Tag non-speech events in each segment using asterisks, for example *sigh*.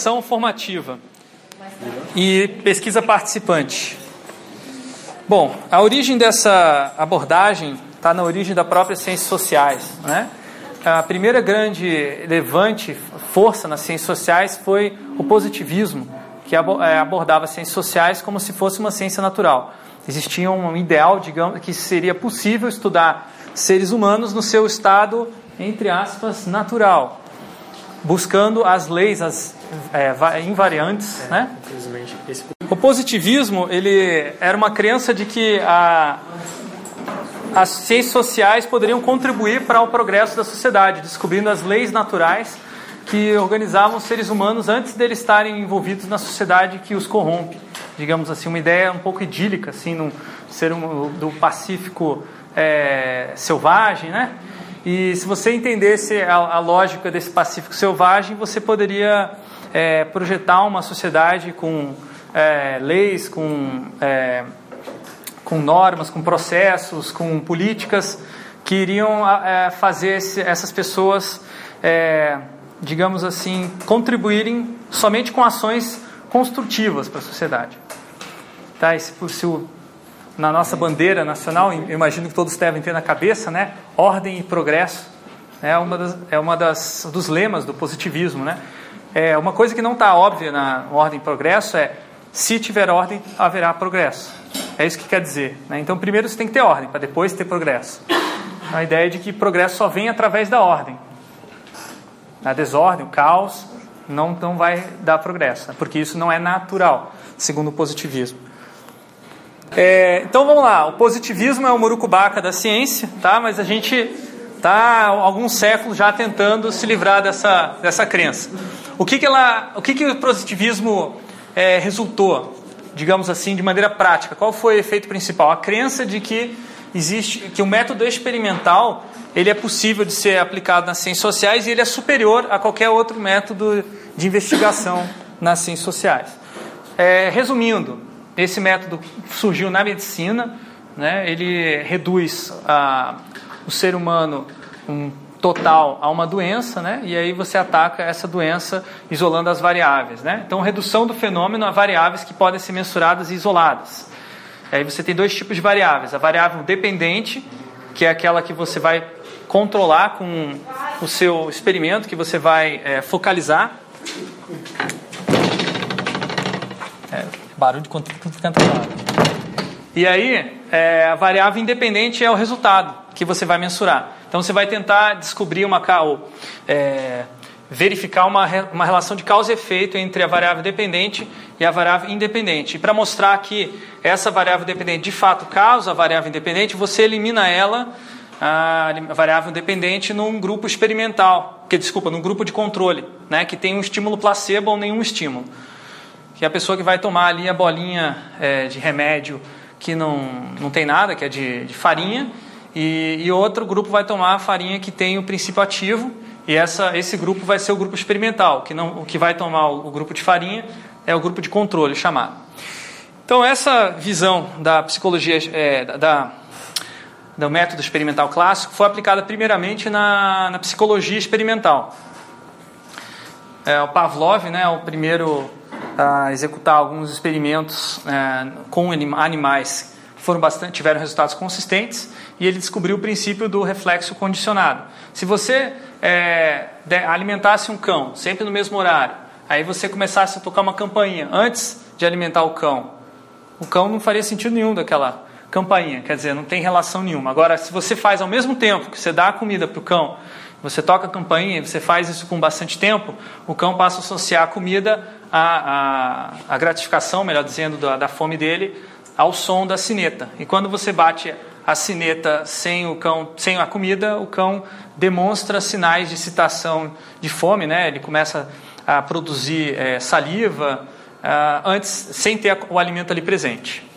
Ação formativa e pesquisa participante. Bom, a origem dessa abordagem está na origem da própria ciências sociais. Né? A primeira grande levante força nas ciências sociais foi o positivismo, que é, abordava as ciências sociais como se fosse uma ciência natural. Existia um ideal, digamos, que seria possível estudar seres humanos no seu estado, entre aspas, natural, buscando as leis, as é, invariantes, é, né? Esse... O positivismo ele era uma crença de que a, as ciências sociais poderiam contribuir para o progresso da sociedade, descobrindo as leis naturais que organizavam os seres humanos antes deles estarem envolvidos na sociedade que os corrompe. Digamos assim, uma ideia um pouco idílica, assim, no ser um, do Pacífico é, selvagem, né? E se você entendesse a, a, lógica desse Pacífico selvagem, você poderia é, projetar uma sociedade com é, leis, com, é, com normas, com processos, com políticas que iriam é, fazer esse, essas pessoas é, digamos assim, contribuírem somente com ações construtivas para a sociedade. Tá? E se, se o, na nossa bandeira nacional, imagino que todos devem ter na cabeça, né? Ordem e progresso. É uma das, é uma das dos lemas do positivismo, né? É uma coisa que não está óbvia na ordem progresso é se tiver ordem haverá progresso. É isso que quer dizer. Né? Então primeiro você tem que ter ordem para depois ter progresso. A ideia de que progresso só vem através da ordem a desordem, o caos, não, não vai dar progresso, né? porque isso não é natural, segundo o positivismo. É, então vamos lá, o positivismo é o murucubaca da ciência, tá? mas a gente está há alguns séculos já tentando se livrar dessa, dessa crença. O que, que, ela, o, que, que o positivismo é, resultou, digamos assim, de maneira prática? Qual foi o efeito principal? A crença de que existe que o método experimental ele é possível de ser aplicado nas ciências sociais e ele é superior a qualquer outro método de investigação *laughs* nas ciências sociais. É, resumindo, esse método surgiu na medicina, né, ele reduz a, o ser humano um total a uma doença, né, e aí você ataca essa doença isolando as variáveis. Né? Então, redução do fenômeno a variáveis que podem ser mensuradas e isoladas. Aí você tem dois tipos de variáveis: a variável dependente, que é aquela que você vai controlar com o seu experimento que você vai é, focalizar. É, barulho de quanto E aí, é, a variável independente é o resultado que você vai mensurar. Então, você vai tentar descobrir uma ou, é, verificar uma, uma relação de causa e efeito entre a variável dependente e a variável independente. E para mostrar que essa variável dependente de fato causa a variável independente, você elimina ela a variável dependente num grupo experimental, que desculpa, num grupo de controle, né, que tem um estímulo placebo ou nenhum estímulo. Que é a pessoa que vai tomar ali a bolinha é, de remédio que não, não tem nada, que é de, de farinha, e, e, outro grupo vai tomar a farinha que tem o princípio ativo, e essa, esse grupo vai ser o grupo experimental, que não, o que vai tomar o, o grupo de farinha é o grupo de controle chamado. Então essa visão da psicologia, é, da do método experimental clássico foi aplicada primeiramente na, na psicologia experimental. É, o Pavlov né, é o primeiro a executar alguns experimentos é, com animais foram bastante, tiveram resultados consistentes e ele descobriu o princípio do reflexo condicionado. Se você é, alimentasse um cão sempre no mesmo horário, aí você começasse a tocar uma campainha antes de alimentar o cão, o cão não faria sentido nenhum daquela campainha, quer dizer, não tem relação nenhuma. Agora, se você faz ao mesmo tempo que você dá a comida para o cão, você toca a campainha e você faz isso com bastante tempo, o cão passa a associar a comida à, à, à gratificação, melhor dizendo, da, da fome dele, ao som da sineta. E quando você bate a sineta sem o cão, sem a comida, o cão demonstra sinais de excitação de fome, né? Ele começa a produzir é, saliva uh, antes, sem ter o alimento ali presente.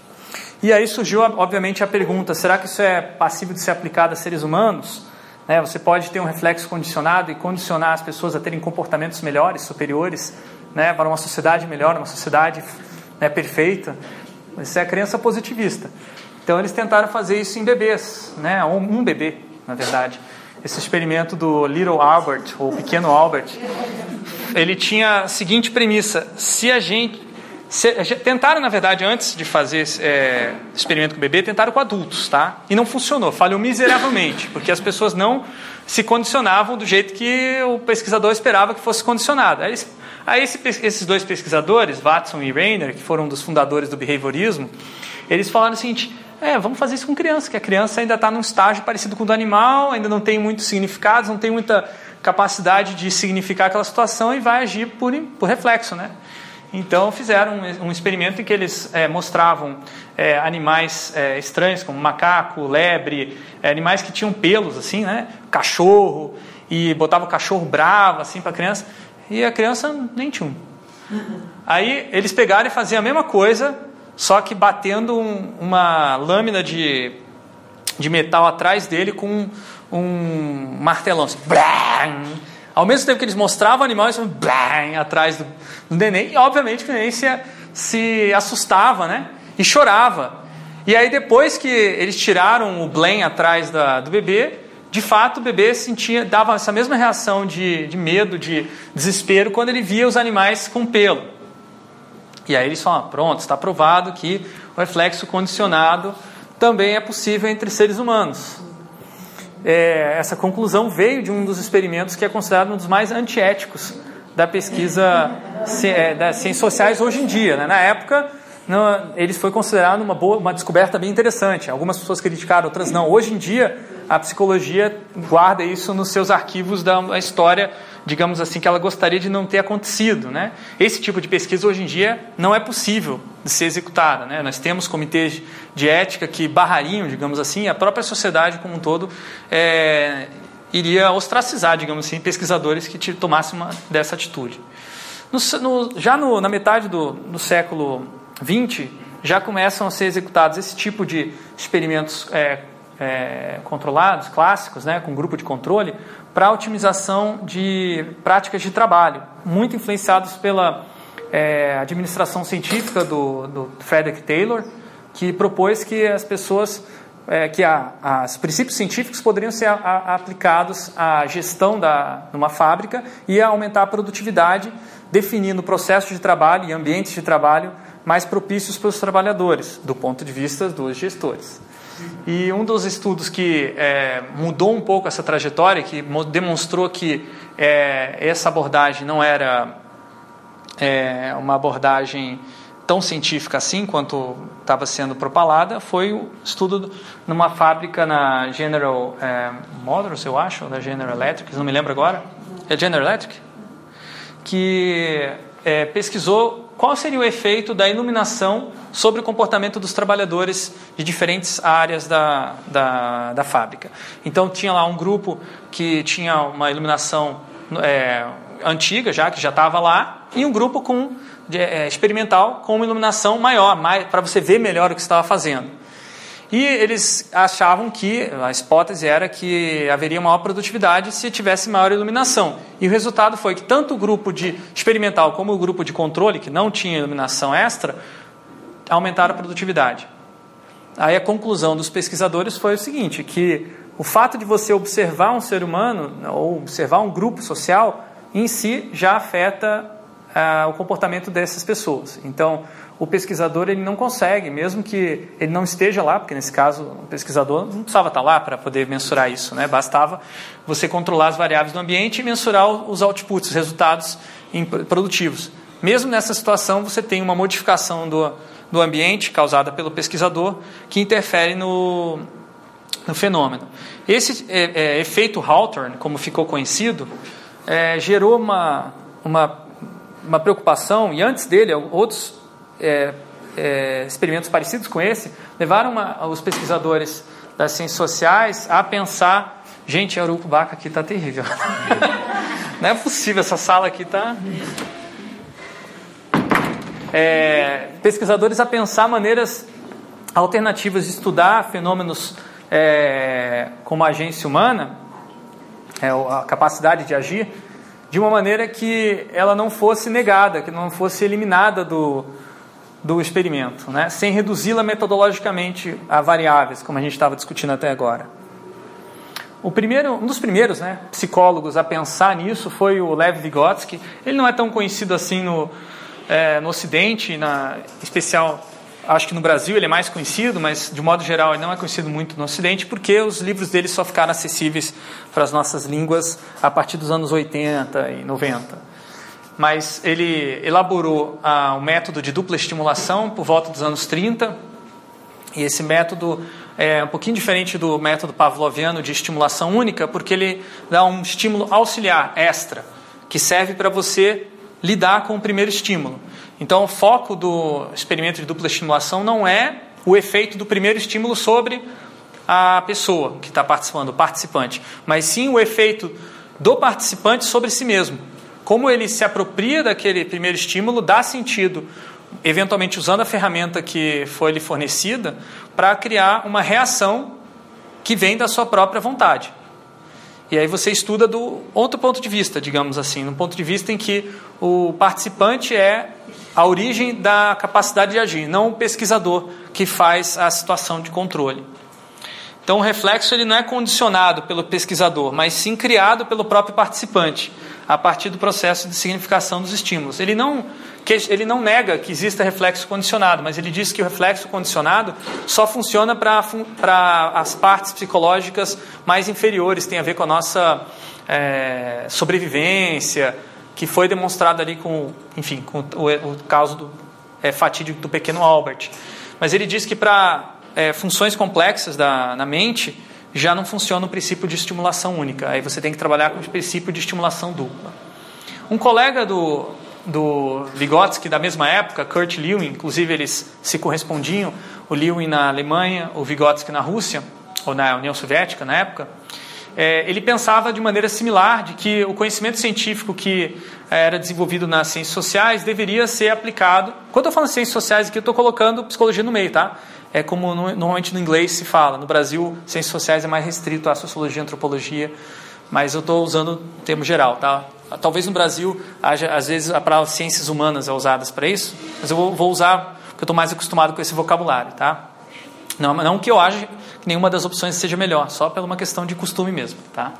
E aí surgiu, obviamente, a pergunta: será que isso é passível de ser aplicado a seres humanos? Né, você pode ter um reflexo condicionado e condicionar as pessoas a terem comportamentos melhores, superiores, né, para uma sociedade melhor, uma sociedade né, perfeita. Isso é a crença positivista. Então eles tentaram fazer isso em bebês, né, um bebê, na verdade. esse experimento do Little Albert, ou Pequeno Albert, ele tinha a seguinte premissa: se a gente. Se, tentaram, na verdade, antes de fazer é, experimento com bebê, tentaram com adultos, tá? E não funcionou, falhou miseravelmente, porque as pessoas não se condicionavam do jeito que o pesquisador esperava que fosse condicionado. Aí, aí esse, esses dois pesquisadores, Watson e Rainer, que foram um dos fundadores do behaviorismo, eles falaram o seguinte: é, vamos fazer isso com criança, que a criança ainda está num estágio parecido com o do animal, ainda não tem muitos significados, não tem muita capacidade de significar aquela situação e vai agir por, por reflexo, né? Então fizeram um, um experimento em que eles é, mostravam é, animais é, estranhos, como macaco, lebre, é, animais que tinham pelos, assim, né? Cachorro, e botava o cachorro bravo, assim, para a criança, e a criança nem tinha um. Aí eles pegaram e faziam a mesma coisa, só que batendo um, uma lâmina de, de metal atrás dele com um martelão. Assim, Ao mesmo tempo que eles mostravam o animal, eles blam, atrás do, do neném. E obviamente que o neném se, se assustava né? e chorava. E aí depois que eles tiraram o blém atrás da, do bebê, de fato o bebê sentia, dava essa mesma reação de, de medo, de desespero, quando ele via os animais com pelo. E aí eles falam, pronto, está provado que o reflexo condicionado também é possível entre seres humanos é, essa conclusão veio de um dos experimentos que é considerado um dos mais antiéticos da pesquisa é, das ciências sociais hoje em dia. Né? Na época, não, eles foi considerado uma boa, uma descoberta bem interessante. Algumas pessoas criticaram, outras não. Hoje em dia, a psicologia guarda isso nos seus arquivos da história digamos assim, que ela gostaria de não ter acontecido. Né? Esse tipo de pesquisa hoje em dia não é possível de ser executada. Né? Nós temos comitês de ética que barrariam, digamos assim, a própria sociedade como um todo é, iria ostracizar, digamos assim, pesquisadores que tomassem uma dessa atitude. No, no, já no, na metade do, do século XX, já começam a ser executados esse tipo de experimentos é, é, controlados, clássicos, né, com grupo de controle, para otimização de práticas de trabalho, muito influenciados pela é, administração científica do, do, Frederick Taylor, que propôs que as pessoas, é, que a, os princípios científicos poderiam ser a, a, aplicados à gestão da, numa fábrica e a aumentar a produtividade, definindo processos de trabalho e ambientes de trabalho mais propícios para os trabalhadores, do ponto de vista dos gestores. E um dos estudos que é, mudou um pouco essa trajetória, que demonstrou que é, essa abordagem não era é, uma abordagem tão científica assim quanto estava sendo propalada, foi o estudo numa fábrica na General é, Motors, eu acho, da General Electric, não me lembro agora. É General Electric? Que é, pesquisou qual seria o efeito da iluminação sobre o comportamento dos trabalhadores de diferentes áreas da, da, da fábrica. Então, tinha lá um grupo que tinha uma iluminação é, antiga, já que já estava lá, e um grupo com, é, experimental com uma iluminação maior, para você ver melhor o que estava fazendo. E eles achavam que, a hipótese era que haveria maior produtividade se tivesse maior iluminação. E o resultado foi que tanto o grupo de experimental como o grupo de controle, que não tinha iluminação extra, aumentaram a produtividade. Aí a conclusão dos pesquisadores foi o seguinte, que o fato de você observar um ser humano, ou observar um grupo social, em si já afeta ah, o comportamento dessas pessoas. Então, o pesquisador ele não consegue, mesmo que ele não esteja lá, porque nesse caso o pesquisador não precisava estar lá para poder mensurar isso, né? bastava você controlar as variáveis do ambiente e mensurar os outputs, os resultados produtivos. Mesmo nessa situação, você tem uma modificação do, do ambiente causada pelo pesquisador que interfere no, no fenômeno. Esse é, é, efeito Hawthorne, como ficou conhecido, é, gerou uma, uma, uma preocupação, e antes dele, outros é, é, experimentos parecidos com esse levaram uma, os pesquisadores das ciências sociais a pensar: gente, a urucubaca aqui está terrível. *laughs* Não é possível, essa sala aqui está. É, pesquisadores a pensar maneiras alternativas de estudar fenômenos é, como a agência humana, é, a capacidade de agir, de uma maneira que ela não fosse negada, que não fosse eliminada do, do experimento, né? sem reduzi-la metodologicamente a variáveis, como a gente estava discutindo até agora. O primeiro, um dos primeiros né, psicólogos a pensar nisso foi o Lev Vygotsky. Ele não é tão conhecido assim no, é, no Ocidente, na, em especial, acho que no Brasil ele é mais conhecido, mas de modo geral ele não é conhecido muito no Ocidente, porque os livros dele só ficaram acessíveis para as nossas línguas a partir dos anos 80 e 90. Mas ele elaborou ah, o método de dupla estimulação por volta dos anos 30, e esse método é um pouquinho diferente do método pavloviano de estimulação única, porque ele dá um estímulo auxiliar, extra, que serve para você lidar com o primeiro estímulo. Então, o foco do experimento de dupla estimulação não é o efeito do primeiro estímulo sobre a pessoa que está participando, o participante, mas sim o efeito do participante sobre si mesmo. Como ele se apropria daquele primeiro estímulo, dá sentido, eventualmente usando a ferramenta que foi lhe fornecida, para criar uma reação que vem da sua própria vontade. E aí você estuda do outro ponto de vista, digamos assim, no ponto de vista em que o participante é a origem da capacidade de agir, não o pesquisador que faz a situação de controle. Então o reflexo ele não é condicionado pelo pesquisador, mas sim criado pelo próprio participante, a partir do processo de significação dos estímulos. Ele não ele não nega que exista reflexo condicionado, mas ele diz que o reflexo condicionado só funciona para as partes psicológicas mais inferiores, tem a ver com a nossa é, sobrevivência, que foi demonstrado ali com, enfim, com o, o caso do é, fatídico do pequeno Albert. Mas ele diz que para é, funções complexas da, na mente já não funciona o princípio de estimulação única. Aí você tem que trabalhar com o princípio de estimulação dupla. Um colega do, do Vygotsky da mesma época, Kurt Lewin, inclusive eles se correspondiam, o Lewin na Alemanha, o Vygotsky na Rússia, ou na União Soviética na época, é, ele pensava de maneira similar de que o conhecimento científico que é, era desenvolvido nas ciências sociais deveria ser aplicado. Quando eu falo ciências sociais aqui, eu estou colocando psicologia no meio, tá? É como no, normalmente no inglês se fala. No Brasil, ciências sociais é mais restrito à sociologia, antropologia, mas eu estou usando o termo geral, tá? Talvez no Brasil, haja, às vezes, a palavra ciências humanas é usada para isso, mas eu vou, vou usar porque eu estou mais acostumado com esse vocabulário, tá? Não, não que eu ache que nenhuma das opções seja melhor, só pela uma questão de costume mesmo, tá?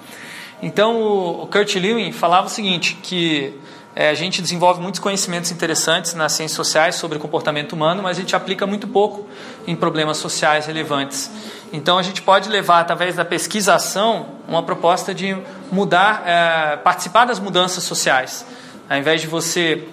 Então, o Kurt Lewin falava o seguinte, que é, a gente desenvolve muitos conhecimentos interessantes nas ciências sociais sobre o comportamento humano, mas a gente aplica muito pouco em problemas sociais relevantes. Então, a gente pode levar, através da pesquisação, uma proposta de mudar, é, participar das mudanças sociais. Ao invés de você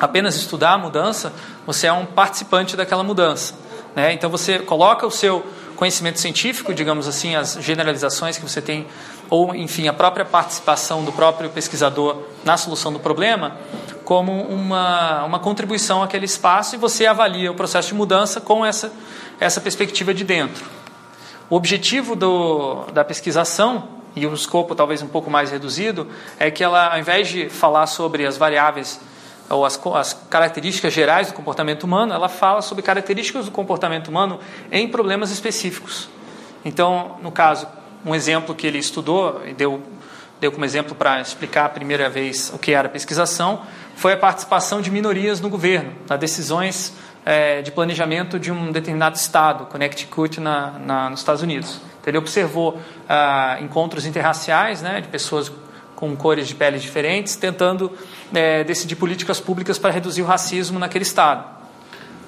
apenas estudar a mudança, você é um participante daquela mudança. Né? Então, você coloca o seu conhecimento científico, digamos assim, as generalizações que você tem ou enfim a própria participação do próprio pesquisador na solução do problema como uma, uma contribuição àquele espaço e você avalia o processo de mudança com essa, essa perspectiva de dentro. O objetivo do, da pesquisação, e o escopo talvez um pouco mais reduzido, é que ela, ao invés de falar sobre as variáveis ou as, as características gerais do comportamento humano, ela fala sobre características do comportamento humano em problemas específicos. Então, no caso, um exemplo que ele estudou e deu, deu como exemplo para explicar a primeira vez o que era pesquisação foi a participação de minorias no governo, nas decisões é, de planejamento de um determinado estado, Connecticut, na, na, nos Estados Unidos. Então, ele observou ah, encontros interraciais né, de pessoas com cores de peles diferentes, tentando é, decidir políticas públicas para reduzir o racismo naquele estado.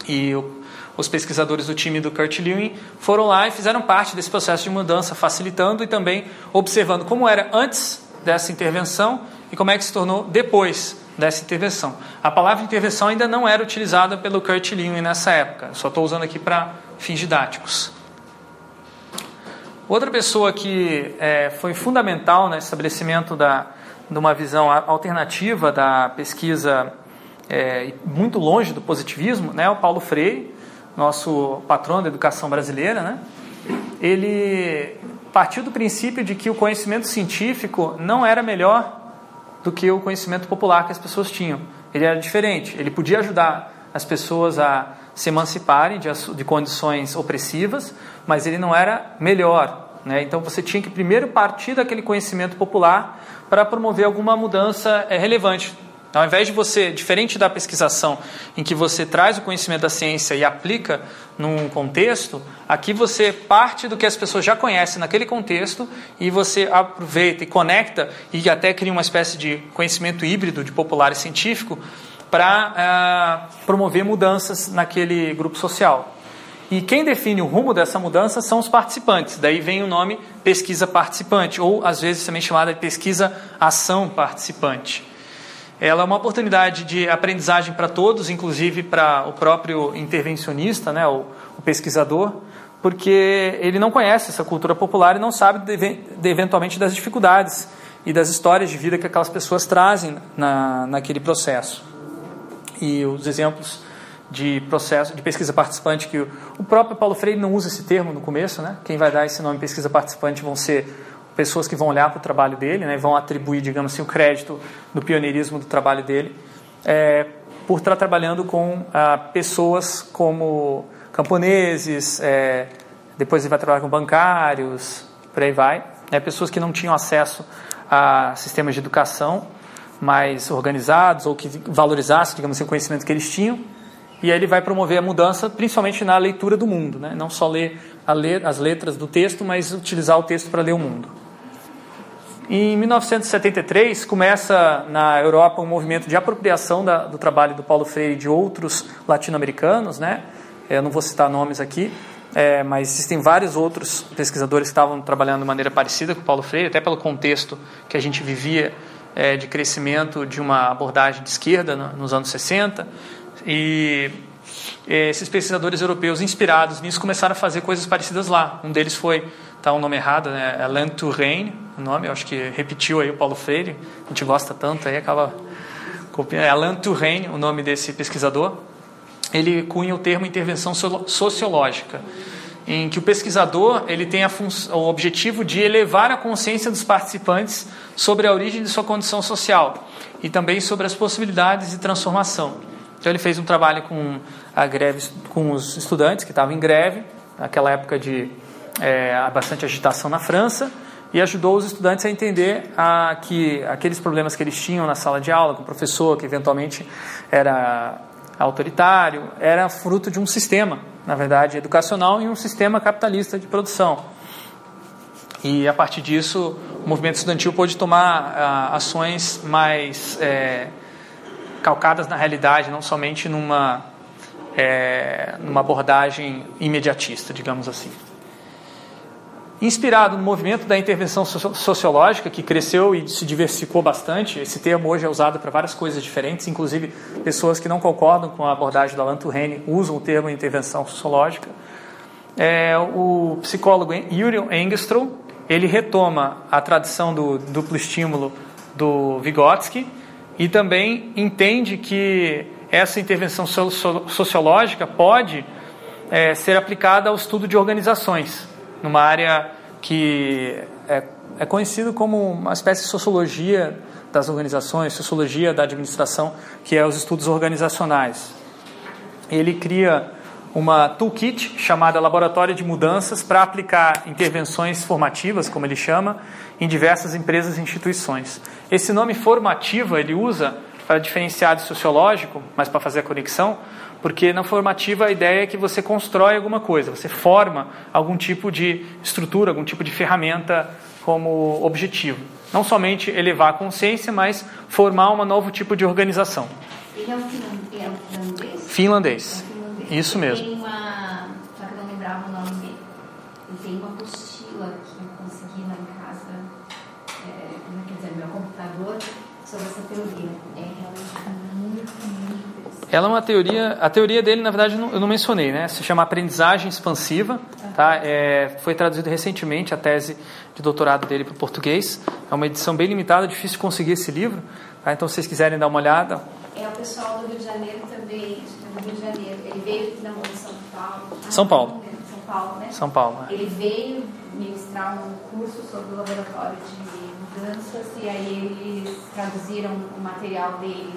E o os pesquisadores do time do Kurt Lewin foram lá e fizeram parte desse processo de mudança, facilitando e também observando como era antes dessa intervenção e como é que se tornou depois dessa intervenção. A palavra intervenção ainda não era utilizada pelo Kurt Lewin nessa época, só estou usando aqui para fins didáticos. Outra pessoa que é, foi fundamental no estabelecimento da, de uma visão alternativa da pesquisa, é, muito longe do positivismo, né, o Paulo Freire, nosso patrão da educação brasileira, né? ele partiu do princípio de que o conhecimento científico não era melhor do que o conhecimento popular que as pessoas tinham. Ele era diferente. Ele podia ajudar as pessoas a se emanciparem de, de condições opressivas, mas ele não era melhor. Né? Então você tinha que primeiro partir daquele conhecimento popular para promover alguma mudança é, relevante Então, ao invés de você, diferente da pesquisação, em que você traz o conhecimento da ciência e aplica num contexto, aqui você parte do que as pessoas já conhecem naquele contexto e você aproveita e conecta e até cria uma espécie de conhecimento híbrido de popular e científico para uh, é, promover mudanças naquele grupo social. E quem define o rumo dessa mudança são os participantes. Daí vem o nome pesquisa participante, ou às vezes também chamada de pesquisa ação participante. Ela é uma oportunidade de aprendizagem para todos, inclusive para o próprio intervencionista, né, o, o, pesquisador, porque ele não conhece essa cultura popular e não sabe de, de, eventualmente das dificuldades e das histórias de vida que aquelas pessoas trazem na, naquele processo. E os exemplos de processo de pesquisa participante que o, o próprio Paulo Freire não usa esse termo no começo, né? Quem vai dar esse nome pesquisa participante vão ser pessoas que vão olhar para o trabalho dele, né? Vão atribuir, digamos assim, o crédito do pioneirismo do trabalho dele, é, por estar trabalhando com ah, pessoas como camponeses, é, depois ele vai trabalhar com bancários, por aí vai, né? pessoas que não tinham acesso a sistemas de educação mais organizados ou que valorizassem, digamos assim, o conhecimento que eles tinham e aí ele vai promover a mudança, principalmente na leitura do mundo, né? não só ler, ler as letras do texto, mas utilizar o texto para ler o mundo. Em 1973 começa na Europa um movimento de apropriação da, do trabalho do Paulo Freire e de outros latino-americanos, né? Eu não vou citar nomes aqui, é, mas existem vários outros pesquisadores que estavam trabalhando de maneira parecida com o Paulo Freire, até pelo contexto que a gente vivia é, de crescimento de uma abordagem de esquerda nos anos 60. E esses pesquisadores europeus inspirados nisso começaram a fazer coisas parecidas lá. Um deles foi, tá o um nome errado, né? Alain Touraine, o nome, eu acho que repetiu aí o Paulo Freire, a gente gosta tanto aí, acaba copiando. É Alain Touraine, o nome desse pesquisador. Ele cunha o termo intervenção sociológica, em que o pesquisador ele tem o objetivo de elevar a consciência dos participantes sobre a origem de sua condição social e também sobre as possibilidades de transformação. Então ele fez um trabalho com a greve, com os estudantes que estavam em greve, naquela época de é, bastante agitação na França, e ajudou os estudantes a entender a, que aqueles problemas que eles tinham na sala de aula, com o professor que eventualmente era autoritário, era fruto de um sistema, na verdade, educacional e um sistema capitalista de produção. E a partir disso, o movimento estudantil pôde tomar a, ações mais é, calcadas na realidade, não somente numa, é, numa abordagem imediatista, digamos assim. Inspirado no movimento da intervenção sociológica, que cresceu e se diversificou bastante, esse termo hoje é usado para várias coisas diferentes, inclusive pessoas que não concordam com a abordagem do Alan Turing usam o termo intervenção sociológica. É, o psicólogo Yuri Engström, ele retoma a tradição do duplo estímulo do Vygotsky, e também entende que essa intervenção sociológica pode é, ser aplicada ao estudo de organizações, numa área que é, é conhecido como uma espécie de sociologia das organizações, sociologia da administração, que é os estudos organizacionais. Ele cria uma toolkit chamada Laboratório de Mudanças para aplicar intervenções formativas, como ele chama, em diversas empresas e instituições. Esse nome formativa ele usa para diferenciar de sociológico, mas para fazer a conexão, porque na formativa a ideia é que você constrói alguma coisa, você forma algum tipo de estrutura, algum tipo de ferramenta como objetivo. Não somente elevar a consciência, mas formar um novo tipo de organização. Ele é um finlandês? Finlandês. Isso mesmo. Tem uma. Só que eu não lembrava o nome dele. Ele tem uma apostila que eu consegui lá em casa, é, quer dizer, no meu computador, sobre essa teoria. Ela é uma teoria, a teoria dele, na verdade, eu não mencionei, né? Se chama aprendizagem expansiva, tá? É, foi traduzido recentemente a tese de doutorado dele para o português. É uma edição bem limitada, difícil de conseguir esse livro, tá? Então, se vocês quiserem dar uma olhada. É o pessoal do Rio de Janeiro também, do Rio de Janeiro. Ele veio aqui na São Paulo. São Paulo. São Paulo, né? São Paulo. É. Ele veio ministrar um curso sobre o laboratório de mudanças e aí eles traduziram o material dele.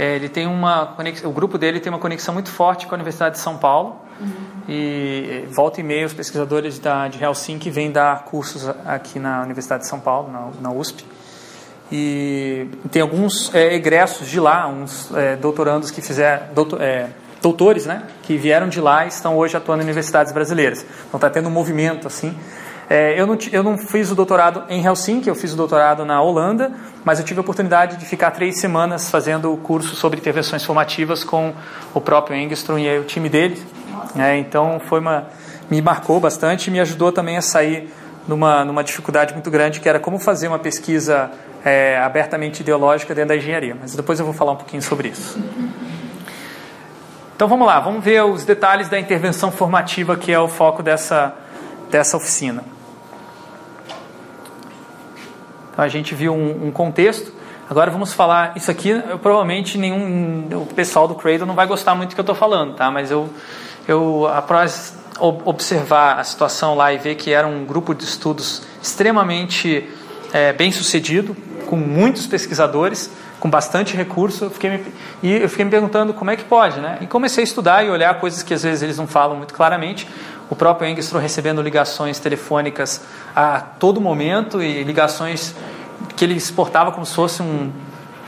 É, ele tem uma conexão, o grupo dele tem uma conexão muito forte com a Universidade de São Paulo uhum. e volta e meia os pesquisadores da, de Helsinki vêm dar cursos aqui na Universidade de São Paulo, na, na USP. E tem alguns é, egressos de lá, uns é, doutorandos que fizeram, doutor, é, doutores, né, que vieram de lá e estão hoje atuando em universidades brasileiras. Então está tendo um movimento assim. É, eu, não, eu não fiz o doutorado em Helsinki, eu fiz o doutorado na Holanda, mas eu tive a oportunidade de ficar três semanas fazendo o curso sobre intervenções formativas com o próprio Engstrom e o time dele. É, então foi uma me marcou bastante e me ajudou também a sair numa, numa dificuldade muito grande que era como fazer uma pesquisa é, abertamente ideológica dentro da engenharia. Mas depois eu vou falar um pouquinho sobre isso. Então vamos lá, vamos ver os detalhes da intervenção formativa que é o foco dessa, dessa oficina. Então a gente viu um, um contexto. Agora vamos falar isso aqui. Eu, provavelmente nenhum o pessoal do Cradle não vai gostar muito do que eu estou falando, tá? Mas eu eu após observar a situação lá e ver que era um grupo de estudos extremamente é, bem sucedido, com muitos pesquisadores, com bastante recurso, eu fiquei me, e eu fiquei me perguntando como é que pode, né? E comecei a estudar e olhar coisas que às vezes eles não falam muito claramente. O próprio Engstrom recebendo ligações telefônicas a todo momento e ligações que ele exportava como se fosse um,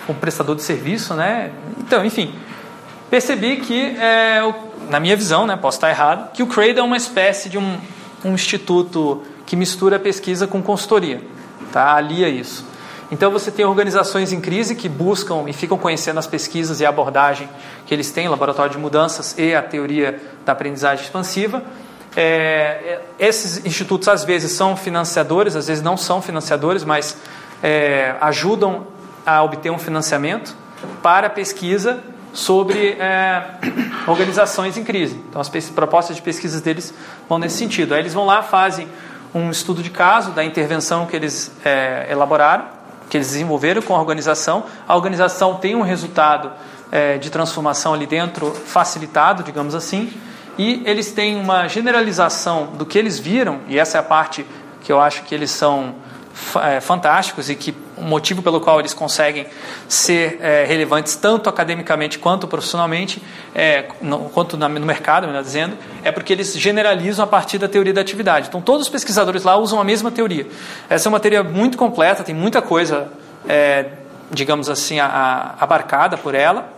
um prestador de serviço, né? Então, enfim, percebi que, é, na minha visão, né, posso estar errado, que o Cradle é uma espécie de um, um instituto que mistura pesquisa com consultoria, tá? alia isso. Então você tem organizações em crise que buscam e ficam conhecendo as pesquisas e a abordagem que eles têm, laboratório de mudanças e a teoria da aprendizagem expansiva. É, esses institutos às vezes são financiadores, às vezes não são financiadores, mas é, ajudam a obter um financiamento para pesquisa sobre é, *coughs* organizações em crise. Então, as propostas de pesquisas deles vão nesse sentido. Aí eles vão lá, fazem um estudo de caso da intervenção que eles é, elaboraram, que eles desenvolveram com a organização. A organização tem um resultado é, de transformação ali dentro facilitado, digamos assim, e eles têm uma generalização do que eles viram, e essa é a parte que eu acho que eles são é, fantásticos e que o motivo pelo qual eles conseguem ser é, relevantes tanto academicamente quanto profissionalmente, é, no, quanto na, no mercado, melhor dizendo, é porque eles generalizam a partir da teoria da atividade. Então, todos os pesquisadores lá usam a mesma teoria. Essa é uma teoria muito completa, tem muita coisa, é, digamos assim, a, a, abarcada por ela,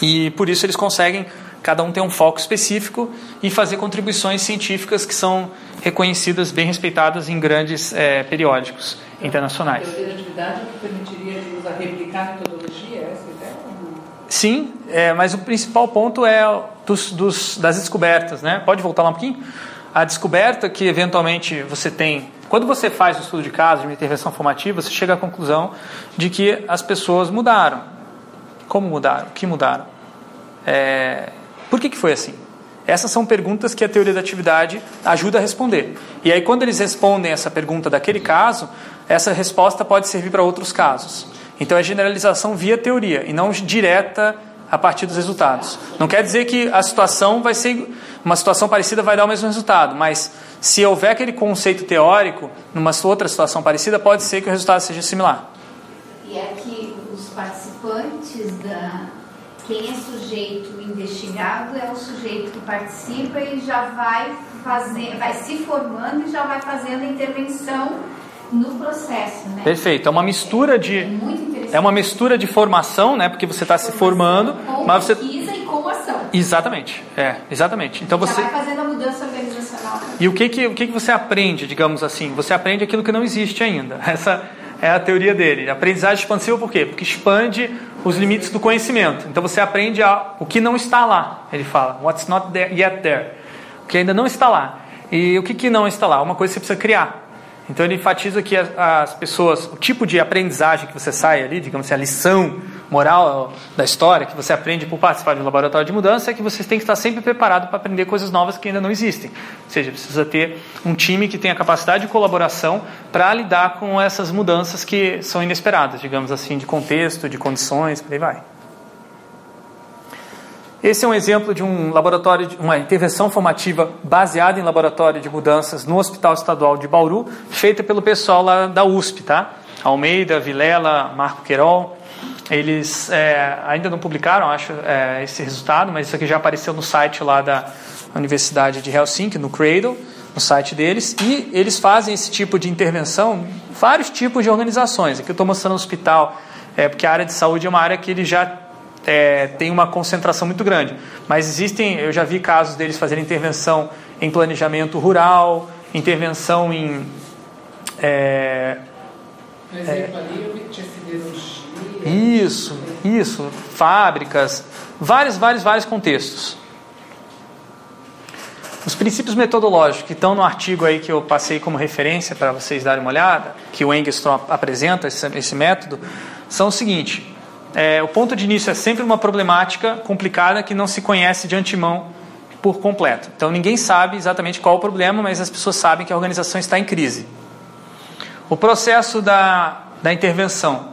e por isso eles conseguem, cada um ter um foco específico e fazer contribuições científicas que são reconhecidas, bem respeitadas em grandes é, periódicos internacionais. A teoria atividade permitiria usar replicar metodologia, essa ideia? Sim, é, mas o principal ponto é dos, dos, das descobertas, né? Pode voltar lá um pouquinho? A descoberta que eventualmente você tem, quando você faz o estudo de caso, de uma intervenção formativa, você chega à conclusão de que as pessoas mudaram. Como mudaram? O que mudaram? É, por que, que foi assim? Essas são perguntas que a teoria da atividade ajuda a responder. E aí, quando eles respondem essa pergunta daquele caso, essa resposta pode servir para outros casos. Então, é generalização via teoria e não direta a partir dos resultados. Não quer dizer que a situação vai ser uma situação parecida vai dar o mesmo resultado, mas se houver aquele conceito teórico numa outra situação parecida, pode ser que o resultado seja similar. E é que os participantes da quem é sujeito investigado é o sujeito que participa e já vai fazer, vai se formando e já vai fazendo a intervenção no processo, né? Perfeito. É uma mistura de é, é uma mistura de formação, né? Porque você está se formando, com mas você pesquisa e com ação. Exatamente. É, exatamente. Então você já vai fazendo a mudança organizacional. E o que que o que que você aprende, digamos assim? Você aprende aquilo que não existe ainda. *laughs* Essa é a teoria dele. Aprendizagem expansiva por quê? Porque expande os limites do conhecimento. Então você aprende a, o que não está lá. Ele fala, what's not there, yet there. O que ainda não está lá. E o que, que não está lá? Uma coisa que você precisa criar. Então ele enfatiza que as, as pessoas, o tipo de aprendizagem que você sai ali, digamos assim, a lição moral da história que você aprende por participar de um laboratório de mudança é que você tem que estar sempre preparado para aprender coisas novas que ainda não existem. Ou seja, precisa ter um time que tenha capacidade de colaboração para lidar com essas mudanças que são inesperadas, digamos assim, de contexto, de condições, por aí vai. Esse é um exemplo de um laboratório, uma intervenção formativa baseada em laboratório de mudanças no Hospital Estadual de Bauru, feita pelo pessoal lá da USP, tá? Almeida, Vilela, Marco Querol. Eles é, ainda não publicaram, acho, é, esse resultado, mas isso aqui já apareceu no site lá da Universidade de Helsinki, no Cradle. no site deles e eles fazem esse tipo de intervenção vários tipos de organizações. Aqui eu estou mostrando o hospital, é, porque a área de saúde é uma área que ele já é, tem uma concentração muito grande. Mas existem, eu já vi casos deles fazerem intervenção em planejamento rural, intervenção em. É, Siderurgia. isso, isso, fábricas, vários, vários, vários contextos. Os princípios metodológicos que estão no artigo aí que eu passei como referência para vocês darem uma olhada, que o Engstrom apresenta esse, esse método, são o seguinte: é, o ponto de início é sempre uma problemática complicada que não se conhece de antemão por completo. Então ninguém sabe exatamente qual o problema, mas as pessoas sabem que a organização está em crise. O processo da, da intervenção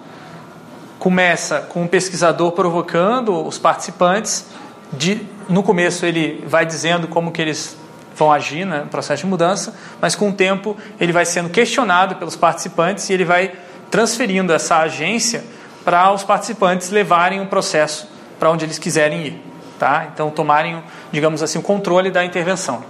começa com o pesquisador provocando os participantes. De, no começo ele vai dizendo como que eles vão agir né, no processo de mudança, mas com o tempo ele vai sendo questionado pelos participantes e ele vai transferindo essa agência para os participantes levarem o processo para onde eles quiserem ir, tá? Então tomarem, digamos assim, o controle da intervenção.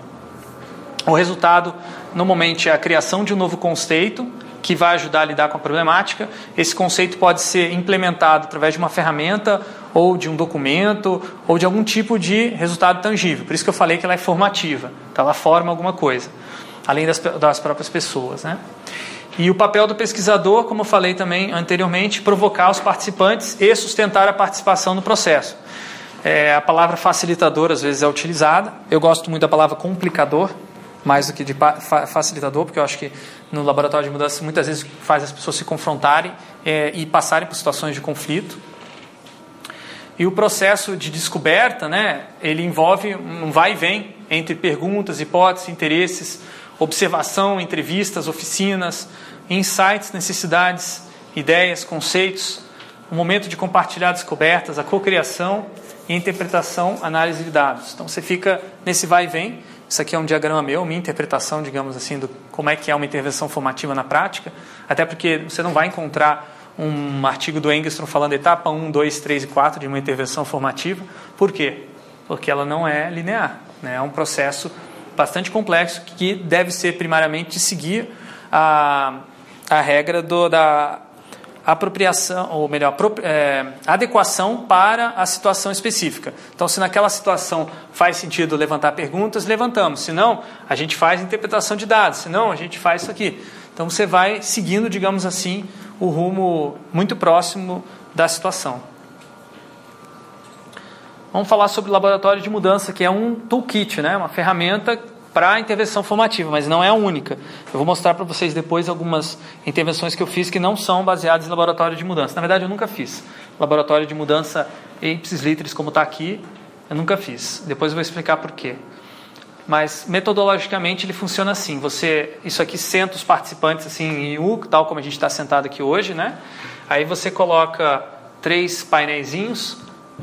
O resultado normalmente é a criação de um novo conceito que vai ajudar a lidar com a problemática. Esse conceito pode ser implementado através de uma ferramenta ou de um documento ou de algum tipo de resultado tangível. Por isso que eu falei que ela é formativa, tá? ela forma alguma coisa, além das, das próprias pessoas. Né? E o papel do pesquisador, como eu falei também anteriormente, provocar os participantes e sustentar a participação no processo. É, a palavra facilitador às vezes é utilizada. Eu gosto muito da palavra complicador, mais do que de facilitador, porque eu acho que no laboratório de mudança muitas vezes faz as pessoas se confrontarem é, e passarem por situações de conflito. E o processo de descoberta, né, ele envolve um vai e vem entre perguntas, hipóteses, interesses, observação, entrevistas, oficinas, insights, necessidades, ideias, conceitos, um momento de compartilhar descobertas, a cocriação e interpretação, análise de dados. Então você fica nesse vai e vem. Isso aqui é um diagrama meu, minha interpretação, digamos assim, do como é que é uma intervenção formativa na prática, até porque você não vai encontrar um artigo do Engstrom falando etapa 1, 2, 3 e 4 de uma intervenção formativa. Por quê? Porque ela não é linear, né? é um processo bastante complexo que deve ser primariamente seguir a, a regra do, da apropriação, ou melhor, é, adequação para a situação específica. Então, se naquela situação faz sentido levantar perguntas, levantamos. Se não, a gente faz interpretação de dados. Se não, a gente faz isso aqui. Então, você vai seguindo, digamos assim, o rumo muito próximo da situação. Vamos falar sobre o laboratório de mudança, que é um toolkit, né? uma ferramenta para intervenção formativa, mas não é a única. Eu vou mostrar para vocês depois algumas intervenções que eu fiz que não são baseadas em laboratório de mudança. Na verdade, eu nunca fiz. Laboratório de mudança ipsis literis, como está aqui, eu nunca fiz. Depois eu vou explicar por quê. Mas metodologicamente ele funciona assim. Você, isso aqui senta os participantes assim em U, tal como a gente está sentado aqui hoje, né? Aí você coloca três painéis.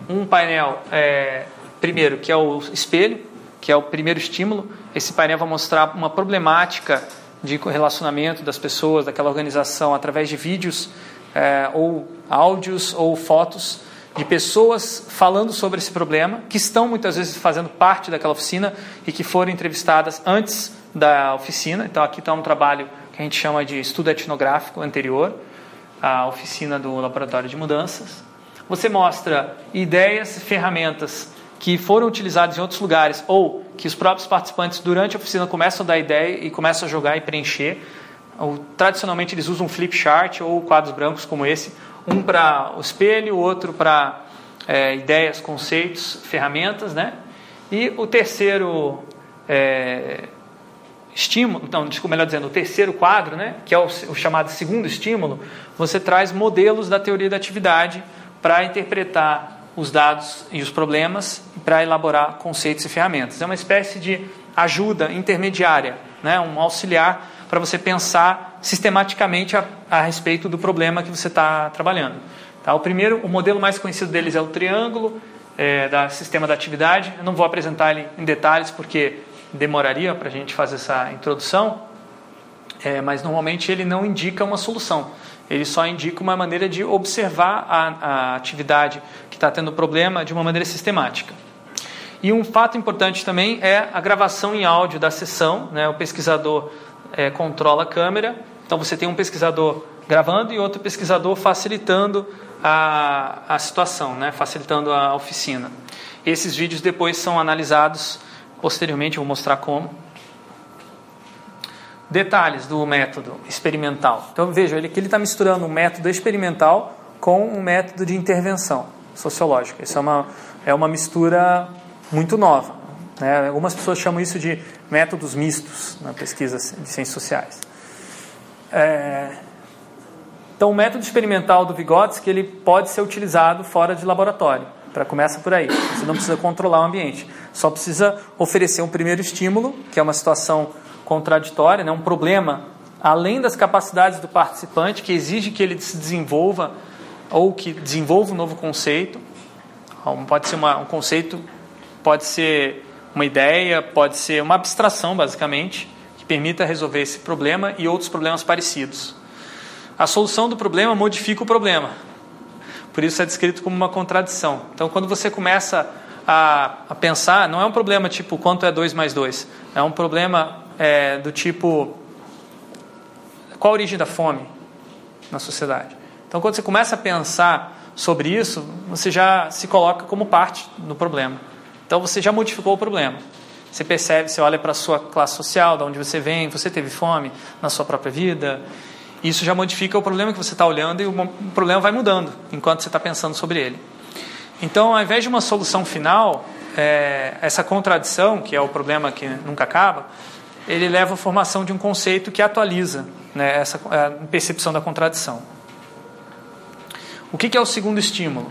Um painel, é, primeiro, que é o espelho, que é o primeiro estímulo. Esse painel vai mostrar uma problemática de relacionamento das pessoas, daquela organização, através de vídeos, é, ou áudios, ou fotos de pessoas falando sobre esse problema, que estão muitas vezes fazendo parte daquela oficina e que foram entrevistadas antes da oficina. Então, aqui está um trabalho que a gente chama de estudo etnográfico anterior à oficina do Laboratório de Mudanças. Você mostra ideias, ferramentas que foram utilizados em outros lugares ou que os próprios participantes durante a oficina começam a dar ideia e começam a jogar e preencher. Ou, tradicionalmente eles usam flip chart ou quadros brancos como esse, um para o espelho, o outro para é, ideias, conceitos, ferramentas, né? E o terceiro é, estímulo, então, desculpa, melhor dizendo, o terceiro quadro, né, que é o, o chamado segundo estímulo, você traz modelos da teoria da atividade para interpretar os dados e os problemas para elaborar conceitos e ferramentas. É uma espécie de ajuda intermediária, né? um auxiliar para você pensar sistematicamente a, a, respeito do problema que você está trabalhando. Tá? O primeiro, o modelo mais conhecido deles é o triângulo é, da sistema da atividade. Eu não vou apresentar ele em detalhes porque demoraria para a gente fazer essa introdução, é, mas normalmente ele não indica uma solução. Ele só indica uma maneira de observar a, a atividade que está tendo problema de uma maneira sistemática. E um fato importante também é a gravação em áudio da sessão. Né? O pesquisador é, controla a câmera, então você tem um pesquisador gravando e outro pesquisador facilitando a, a situação, né? facilitando a oficina. Esses vídeos depois são analisados posteriormente, vou mostrar como. Detalhes do método experimental. Então veja, ele aqui ele está misturando um método experimental com um método de intervenção sociológica. Isso é uma, é uma mistura muito nova. Né? Algumas pessoas chamam isso de métodos mistos na pesquisa de ciências sociais. É... Então, o método experimental do Vygotsky ele pode ser utilizado fora de laboratório. Para começa por aí. Você não precisa controlar o ambiente. Só precisa oferecer um primeiro estímulo, que é uma situação contraditória, né? um problema além das capacidades do participante, que exige que ele se desenvolva ou que desenvolva um novo conceito. Pode ser uma, um conceito, pode ser uma ideia, pode ser uma abstração, basicamente, que permita resolver esse problema e outros problemas parecidos. A solução do problema modifica o problema. Por isso é descrito como uma contradição. Então, quando você começa a, a pensar, não é um problema tipo quanto é 2 mais 2. É um problema é, do tipo qual a origem da fome na sociedade. Então, quando você começa a pensar sobre isso, você já se coloca como parte do problema. Então você já modificou o problema. Você percebe, você olha para a sua classe social, de onde você vem, você teve fome na sua própria vida. Isso já modifica o problema que você está olhando e o problema vai mudando enquanto você está pensando sobre ele. Então, ao invés de uma solução final, é, essa contradição, que é o problema que nunca acaba, ele leva à formação de um conceito que atualiza né, essa percepção da contradição. O que, que é o segundo estímulo?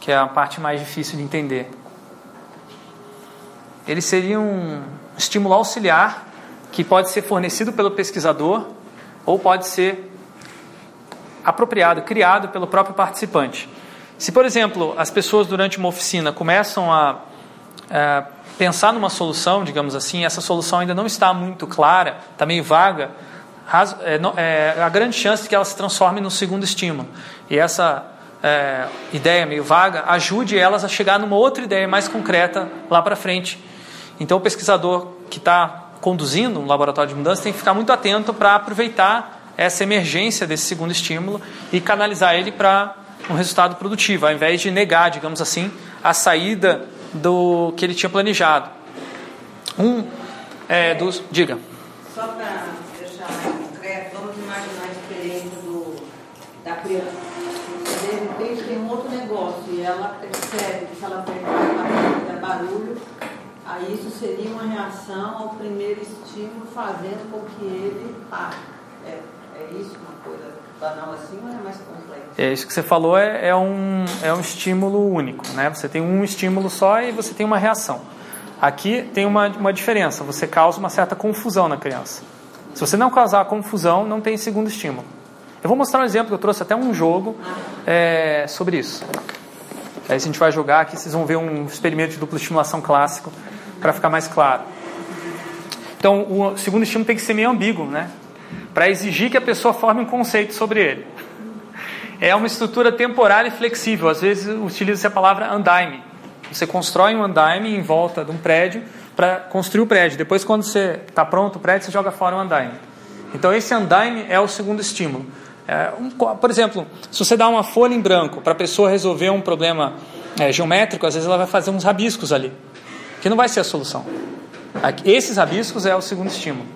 Que é a parte mais difícil de entender ele seria um estímulo auxiliar que pode ser fornecido pelo pesquisador ou pode ser apropriado, criado pelo próprio participante. Se, por exemplo, as pessoas durante uma oficina começam a, a pensar numa solução, digamos assim, essa solução ainda não está muito clara, está meio vaga, é, é, a grande chance de que ela se transforme no segundo estímulo. E essa é, ideia meio vaga ajude elas a chegar numa outra ideia mais concreta lá para frente. Então, o pesquisador que está conduzindo um laboratório de mudança tem que ficar muito atento para aproveitar essa emergência desse segundo estímulo e canalizar ele para um resultado produtivo, ao invés de negar, digamos assim, a saída do que ele tinha planejado. Um é, dos. Diga. Só para deixar mais concreto, vamos imaginar a experiência do, da criança. De repente tem um outro negócio e ela percebe que se ela apertar barulho, Aí isso seria uma reação ao primeiro estímulo, fazendo com que ele pare. É, é isso uma coisa é? É, isso que você falou é, é, um, é um estímulo único. Né? Você tem um estímulo só e você tem uma reação. Aqui tem uma, uma diferença, você causa uma certa confusão na criança. Se você não causar confusão, não tem segundo estímulo. Eu vou mostrar um exemplo, eu trouxe até um jogo é, sobre isso. Aí a gente vai jogar aqui, vocês vão ver um experimento de dupla estimulação clássico para ficar mais claro. Então, o segundo estímulo tem que ser meio ambíguo, né? Para exigir que a pessoa forme um conceito sobre ele. É uma estrutura temporária e flexível. Às vezes utiliza-se a palavra andaime. Você constrói um andaime em volta de um prédio para construir o prédio. Depois, quando você está pronto o prédio, você joga fora o andaime. Então, esse andaime é o segundo estímulo. É, um, por exemplo, se você dá uma folha em branco para a pessoa resolver um problema é, geométrico, às vezes ela vai fazer uns rabiscos ali que não vai ser a solução. Esses rabiscos é o segundo estímulo.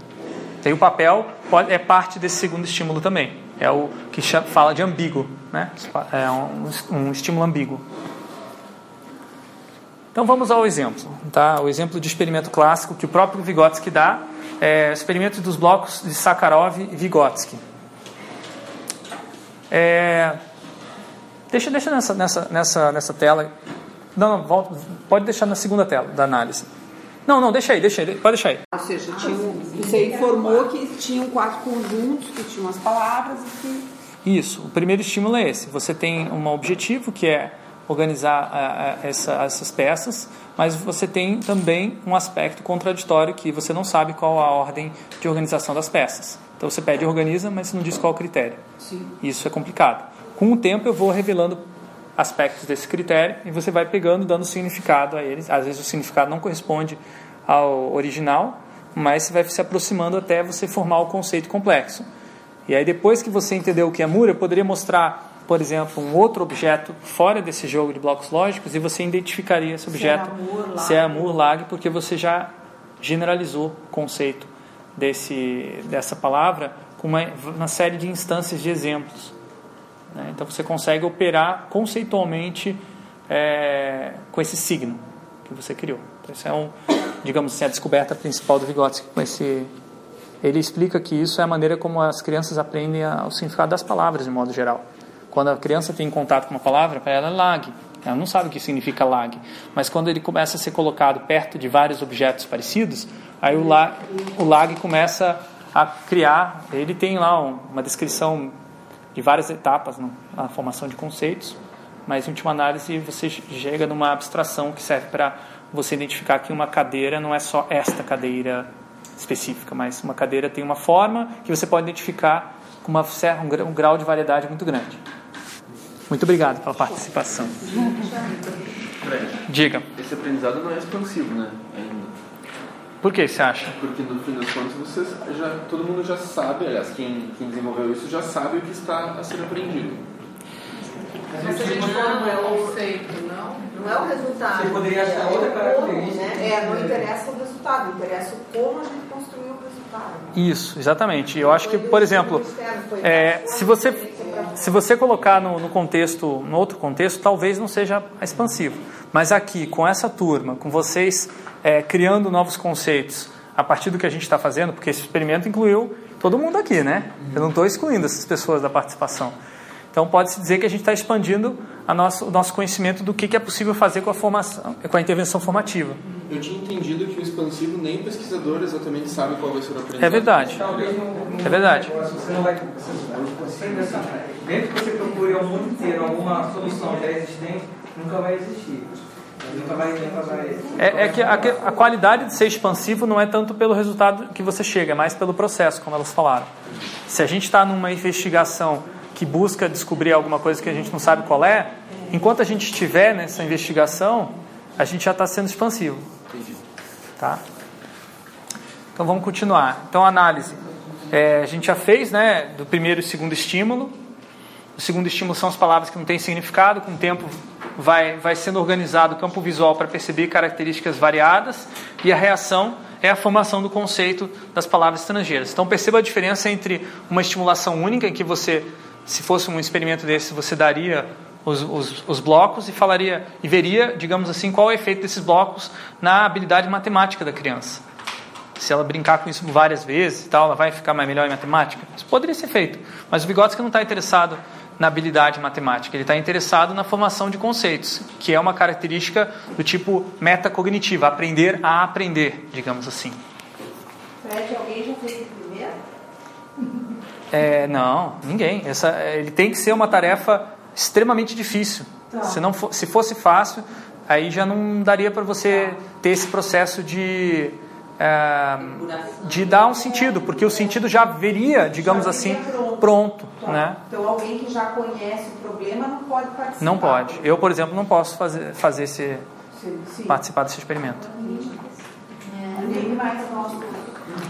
Tem o papel, pode, é parte desse segundo estímulo também. É o que chama, fala de ambíguo, né? É um, um estímulo ambíguo. Então vamos ao exemplo, tá? O exemplo de experimento clássico que o próprio Vygotsky dá é o experimento dos blocos de Sakharov e Vygotsky. É, deixa deixa nessa, nessa, nessa, nessa tela não, não, volta, pode deixar na segunda tela da análise. Não, não, deixa aí, deixa aí, pode deixar aí. Ou seja, tinha, você informou que tinham quatro conjuntos, que tinham as palavras e que... Isso, o primeiro estímulo é esse. Você tem um objetivo que é organizar a, a, essa, essas peças, mas você tem também um aspecto contraditório que você não sabe qual a ordem de organização das peças. Então você pede organiza, mas não diz qual o critério. Sim. Isso é complicado. Com o tempo eu vou revelando aspectos desse critério e você vai pegando, dando significado a eles. Às vezes o significado não corresponde ao original, mas você vai se aproximando até você formar o conceito complexo. E aí depois que você entendeu o que é muro, eu poderia mostrar, por exemplo, um outro objeto fora desse jogo de blocos lógicos e você identificaria esse objeto se é amor, lag, porque você já generalizou o conceito desse, dessa palavra com uma, uma série de instâncias de exemplos. Né? Então você consegue operar conceitualmente é, com esse signo que você criou. Então, isso é um, digamos assim, a descoberta principal do Vygotsky com esse ele explica que isso é a maneira como as crianças aprendem o significado das palavras de modo geral. Quando a criança tem contato com uma palavra, para ela é lag. Ela não sabe o que significa lag. Mas quando ele começa a ser colocado perto de vários objetos parecidos, aí o lag, o lag começa a criar. Ele tem lá uma descrição de várias etapas na formação de conceitos, mas em última análise você chega numa abstração que serve para você identificar que uma cadeira não é só esta cadeira específica, mas uma cadeira tem uma forma que você pode identificar com uma, um grau de variedade muito grande. Muito obrigado pela participação. Diga. Esse aprendizado não é expansivo, né? Ainda. Por que você acha? Porque no fim das contas você já, todo mundo já sabe, aliás, quem, quem desenvolveu isso já sabe o que está a ser aprendido. Mas se a gente for não é o conceito, não? Não é o resultado. Você poderia achar outra característica. Né? É, não interessa o resultado, interessa como a gente construiu o resultado. Isso, exatamente. Eu acho que, por exemplo, é, se você se você colocar no, no contexto, no outro contexto, talvez não seja expansivo. Mas aqui, com essa turma, com vocês é, criando novos conceitos a partir do que a gente está fazendo, porque esse experimento incluiu todo mundo aqui, né? Eu não estou excluindo essas pessoas da participação. Então pode-se dizer que a gente está expandindo nosso, o nosso conhecimento do que, que, é possível fazer com a formação, com a intervenção formativa. Eu tinha entendido que o expansivo nem o pesquisador exatamente sabe qual vai ser o aprendizado. É verdade. É verdade. Você não vai, mesmo que você procure ao mundo inteiro alguma solução já existente, nunca vai existir. É, é que a, a qualidade de ser expansivo não é tanto pelo resultado que você chega, é mais pelo processo, como elas falaram. Se a gente está numa investigação que busca descobrir alguma coisa que a gente não sabe qual é, enquanto a gente estiver nessa investigação, a gente já está sendo expansivo. Tá? Então vamos continuar. Então análise. É, a gente já fez, né, do primeiro e segundo estímulo. O segundo estímulo são as palavras que não têm significado. Com o tempo vai, vai sendo organizado o campo visual para perceber características variadas. E a reação é a formação do conceito das palavras estrangeiras. Então perceba a diferença entre uma estimulação única, em que você se fosse um experimento desse, você daria os, os, os, blocos e falaria e veria, digamos assim, qual é o efeito desses blocos na habilidade matemática da criança. Se ela brincar com isso várias vezes e tal, ela vai ficar mais melhor em matemática. Isso poderia ser feito, mas o Vygotsky não está interessado na habilidade matemática, ele está interessado na formação de conceitos, que é uma característica do tipo metacognitiva, aprender a aprender, digamos assim. Fred, alguém já fez primeiro? É, não, ninguém. Essa, ele tem que ser uma tarefa extremamente difícil. Tá. Se, não for, se fosse fácil, aí já não daria para você ter esse processo de, é, de dar um sentido, porque o sentido já veria, digamos já assim, pronto. pronto tá. né? Então alguém que já conhece o problema não pode participar. Não pode. Eu, por exemplo, não posso fazer, fazer esse, sim, sim. participar desse experimento. É, nem mais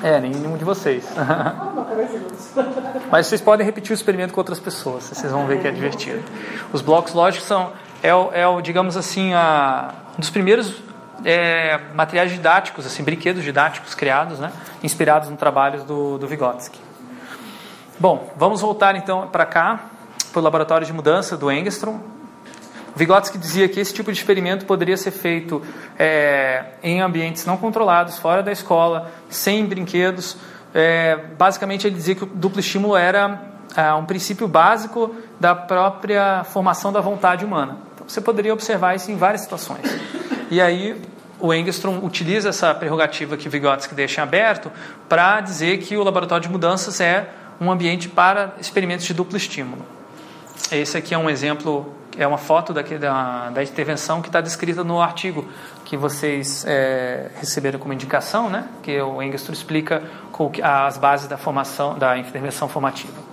é, nenhum de vocês. *laughs* *laughs* Mas vocês podem repetir o experimento com outras pessoas, vocês vão ver que é divertido. Os blocos lógicos são, é, o, é o digamos assim, a, um dos primeiros é, materiais didáticos, assim, brinquedos didáticos criados, né, inspirados no trabalho do, do Vygotsky. Bom, vamos voltar então para cá, para o laboratório de mudança do Engstrom. Vygotsky dizia que esse tipo de experimento poderia ser feito é, em ambientes não controlados, fora da escola, sem brinquedos. É, basicamente, ele dizia que o duplo estímulo era é, um princípio básico da própria formação da vontade humana. Você poderia observar isso em várias situações. E aí, o Engstrom utiliza essa prerrogativa que Vygotsky deixa em aberto para dizer que o laboratório de mudanças é um ambiente para experimentos de duplo estímulo. Esse aqui é um exemplo é uma foto da, da intervenção que está descrita no artigo que vocês é, receberam como indicação, né? que o Engstrom explica as bases da formação da intervenção formativa.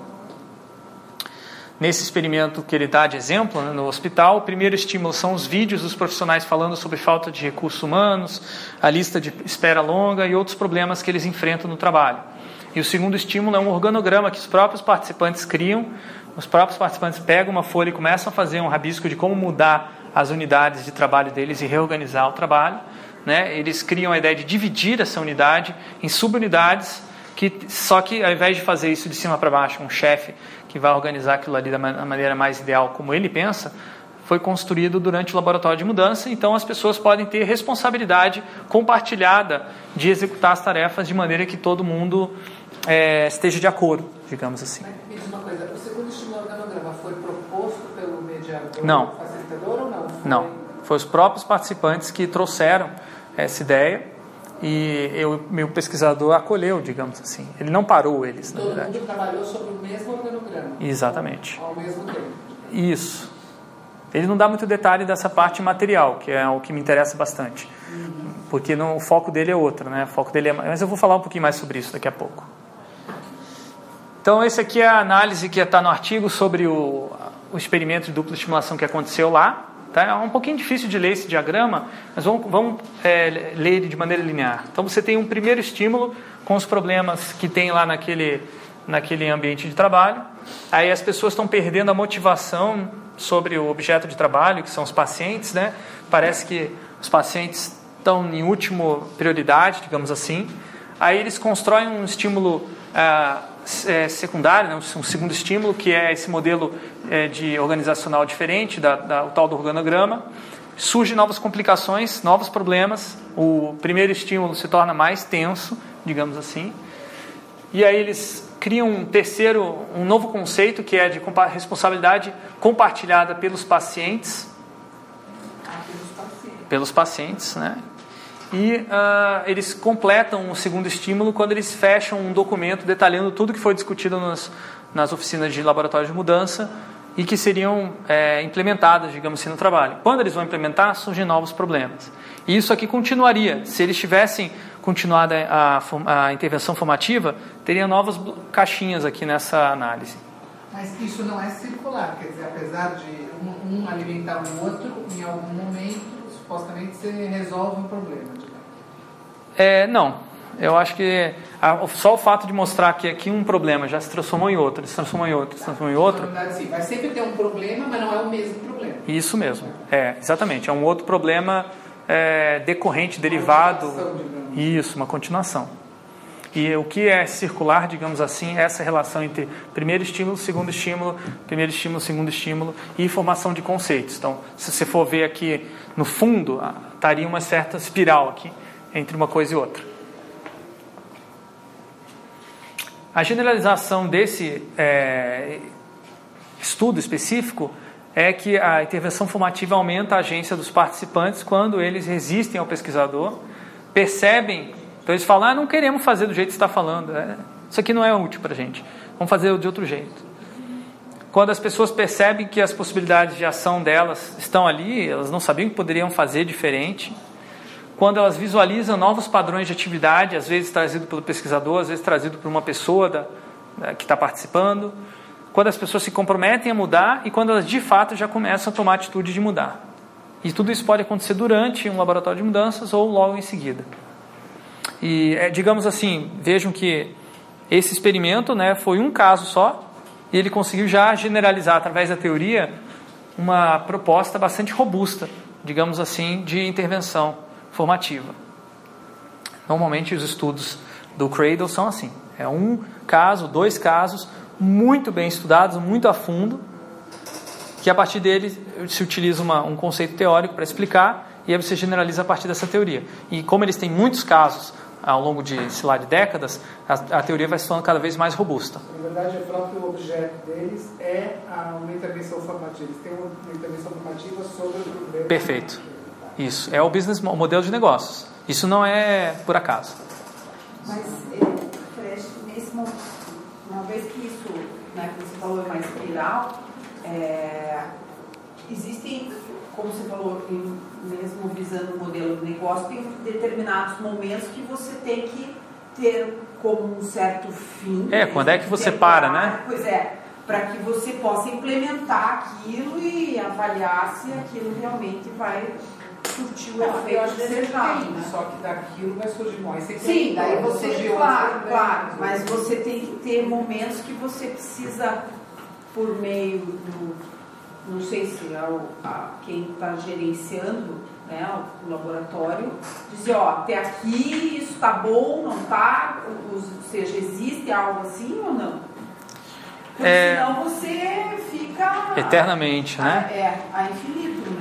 Nesse experimento que ele dá de exemplo né, no hospital, o primeiro estímulo são os vídeos dos profissionais falando sobre falta de recursos humanos, a lista de espera longa e outros problemas que eles enfrentam no trabalho. E o segundo estímulo é um organograma que os próprios participantes criam. Os próprios participantes pegam uma folha e começam a fazer um rabisco de como mudar as unidades de trabalho deles e reorganizar o trabalho. Né? Eles criam a ideia de dividir essa unidade em subunidades, que, só que ao invés de fazer isso de cima para baixo, um chefe que vai organizar aquilo ali da maneira mais ideal, como ele pensa, foi construído durante o laboratório de mudança, então as pessoas podem ter responsabilidade compartilhada de executar as tarefas de maneira que todo mundo é, esteja de acordo, digamos assim. Me diz uma coisa, o segundo estímulo organograma foi proposto pelo mediador não. facilitador ou não? Foi... Não, foi os próprios participantes que trouxeram essa ideia e eu, meu pesquisador acolheu, digamos assim. Ele não parou eles, na Todo verdade. mundo trabalhou sobre o mesmo organograma, Exatamente. ao mesmo tempo. Isso. Ele não dá muito detalhe dessa parte material, que é o que me interessa bastante. Porque no, o foco dele é outro, né? O foco dele é, mas eu vou falar um pouquinho mais sobre isso daqui a pouco. Então, esse aqui é a análise que está no artigo sobre o, o experimento de dupla estimulação que aconteceu lá. Tá? É um pouquinho difícil de ler esse diagrama, mas vamos, vamos é, ler ele de maneira linear. Então, você tem um primeiro estímulo com os problemas que tem lá naquele, naquele ambiente de trabalho. Aí as pessoas estão perdendo a motivação sobre o objeto de trabalho, que são os pacientes. Né? Parece que os pacientes estão em última prioridade, digamos assim. Aí eles constroem um estímulo ah, é, secundário, né, um segundo estímulo, que é esse modelo é, de organizacional diferente, da, da, o tal do organograma. Surgem novas complicações, novos problemas. O primeiro estímulo se torna mais tenso, digamos assim. E aí eles criam um terceiro, um novo conceito que é de responsabilidade compartilhada pelos pacientes, pelos pacientes, né? E ah, eles completam o segundo estímulo quando eles fecham um documento detalhando tudo que foi discutido nas, nas oficinas de laboratório de mudança e que seriam é, implementadas, digamos assim, no trabalho. Quando eles vão implementar, surgem novos problemas. E isso aqui continuaria. Se eles tivessem continuado a, a, intervenção formativa, teria novas caixinhas aqui nessa análise. Mas isso não é circular, quer dizer, apesar de um, um alimentar o outro, em algum momento, supostamente você resolve um problema. É, não. Eu acho que a- só o fato de mostrar que aqui um problema já se transformou em outro, se transformou em outro, se transformou em outro, Na verdade, sim, vai sempre ter um problema, mas não é o mesmo problema. Isso mesmo. É, exatamente. É um outro problema é, decorrente, derivado. Digamos. Isso, uma continuação. E o que é circular, digamos assim, é essa relação entre primeiro estímulo, segundo estímulo, primeiro estímulo, segundo estímulo e formação de conceitos. Então, se você for ver aqui no fundo, ah, estaria uma certa espiral aqui entre uma coisa e outra. A generalização desse é, estudo específico é que a intervenção formativa aumenta a agência dos participantes quando eles resistem ao pesquisador, percebem, então eles falam, ah, não queremos fazer do jeito que está falando, é, isso aqui não é útil para a gente, vamos fazer de outro jeito. Quando as pessoas percebem que as possibilidades de ação delas estão ali, elas não sabiam que poderiam fazer diferente, quando elas visualizam novos padrões de atividade, às vezes trazido pelo pesquisador, às vezes trazido por uma pessoa da, da- que está participando, quando as pessoas se comprometem a mudar e quando elas de fato já começam a tomar atitude de mudar. E tudo isso pode acontecer durante um laboratório de mudanças ou logo em seguida. E é, digamos assim, vejam que esse experimento né, foi um caso só e ele conseguiu já generalizar através da teoria uma proposta bastante robusta, digamos assim, de intervenção formativa. Normalmente os estudos do Cradle são assim: é um caso, dois casos, muito bem estudados, muito a fundo, que a partir dele se utiliza uma, um conceito teórico para explicar e aí você generaliza a partir dessa teoria. E como eles têm muitos casos ao longo de, sei lá, de décadas, a, a teoria vai se tornando cada vez mais robusta. Na verdade, o próprio objeto deles é a- uma intervenção formativa. Eles têm uma intervenção formativa sobre o problema. Perfeito. Isso, é o business, o modelo de negócios. Isso não é por acaso. Mas, Fred, nesse momento, uma vez que isso, né, que você falou, é uma espiral, é, existem, como você falou, mesmo visando o modelo de negócio, tem determinados momentos que você tem que ter como um certo fim. É, quando é que você para, né? Pois é. para que você possa implementar aquilo e avaliar se aquilo realmente vai surtir o efeito desejado. né? só que daquilo vai surgir bom. Você Sim, daí vai você, surgir claro, outro, claro, né? mas você tem que ter momentos que você precisa, por meio do, não sei se é o, a, quem está gerenciando né, o laboratório, dizer, ó, até aqui isso está bom, não está, ou seja, existe algo assim ou não? Porque É. senão você fica Eternamente, né? a, é, a infinito, né?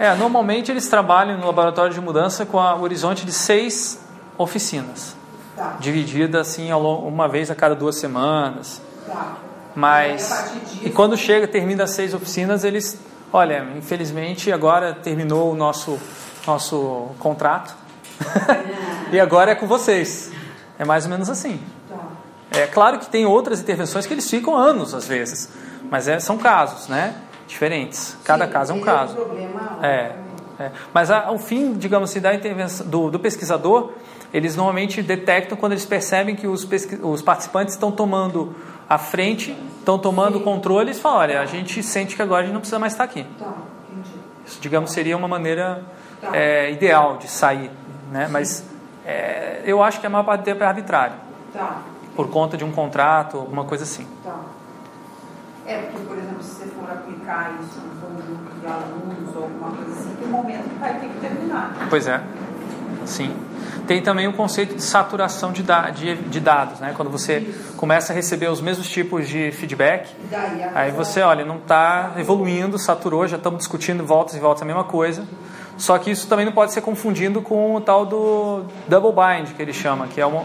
É, normalmente eles trabalham no laboratório de mudança com a- o horizonte de seis oficinas, Tá, dividida assim uma vez a cada duas semanas. tá. Mas E disso- e quando chega, termina as seis oficinas, eles, olha, infelizmente agora terminou o nosso nosso contrato *laughs* e agora é com vocês. É mais ou menos assim. Tá. É claro que tem outras intervenções que eles ficam anos às vezes, mas é- são casos, né? Diferentes. Cada Sim, caso é um caso. Problema, É, é. Mas a, o fim, digamos assim, da intervenção do, do pesquisador, eles normalmente detectam quando eles percebem que os, os participantes estão tomando a frente, estão tomando o controle, eles falam, olha, a gente sente que agora a gente não precisa mais estar aqui. Tá. Isso, digamos, seria uma maneira Tá. é, ideal de sair, né? Mas é, eu acho que a maior parte do tempo é arbitrário, Tá, por conta de um contrato, alguma coisa assim. É, porque, por exemplo, se você for aplicar isso um grupo de alunos ou alguma coisa assim, tem um momento que vai ter que terminar. Pois é, sim. Tem também o conceito de saturação de, da- de, de dados, né? Quando você começa a receber os mesmos tipos de feedback, daí aí você, olha, não está evoluindo, saturou, já estamos discutindo voltas e voltas a mesma coisa. Só que isso também não pode ser confundido com o tal do double bind, que ele chama, que é, uma,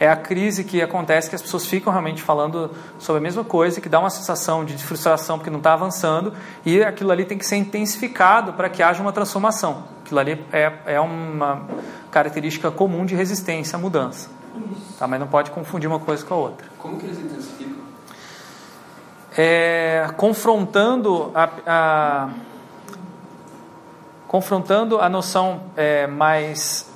é a crise que acontece que as pessoas ficam realmente falando sobre a mesma coisa, que dá uma sensação de frustração porque não está avançando, e aquilo ali tem que ser intensificado para que haja uma transformação. Aquilo ali é, é uma característica comum de resistência à mudança. Tá? Mas não pode confundir uma coisa com a outra Como que eles intensificam? é, confrontando a, a- confrontando a noção é, mais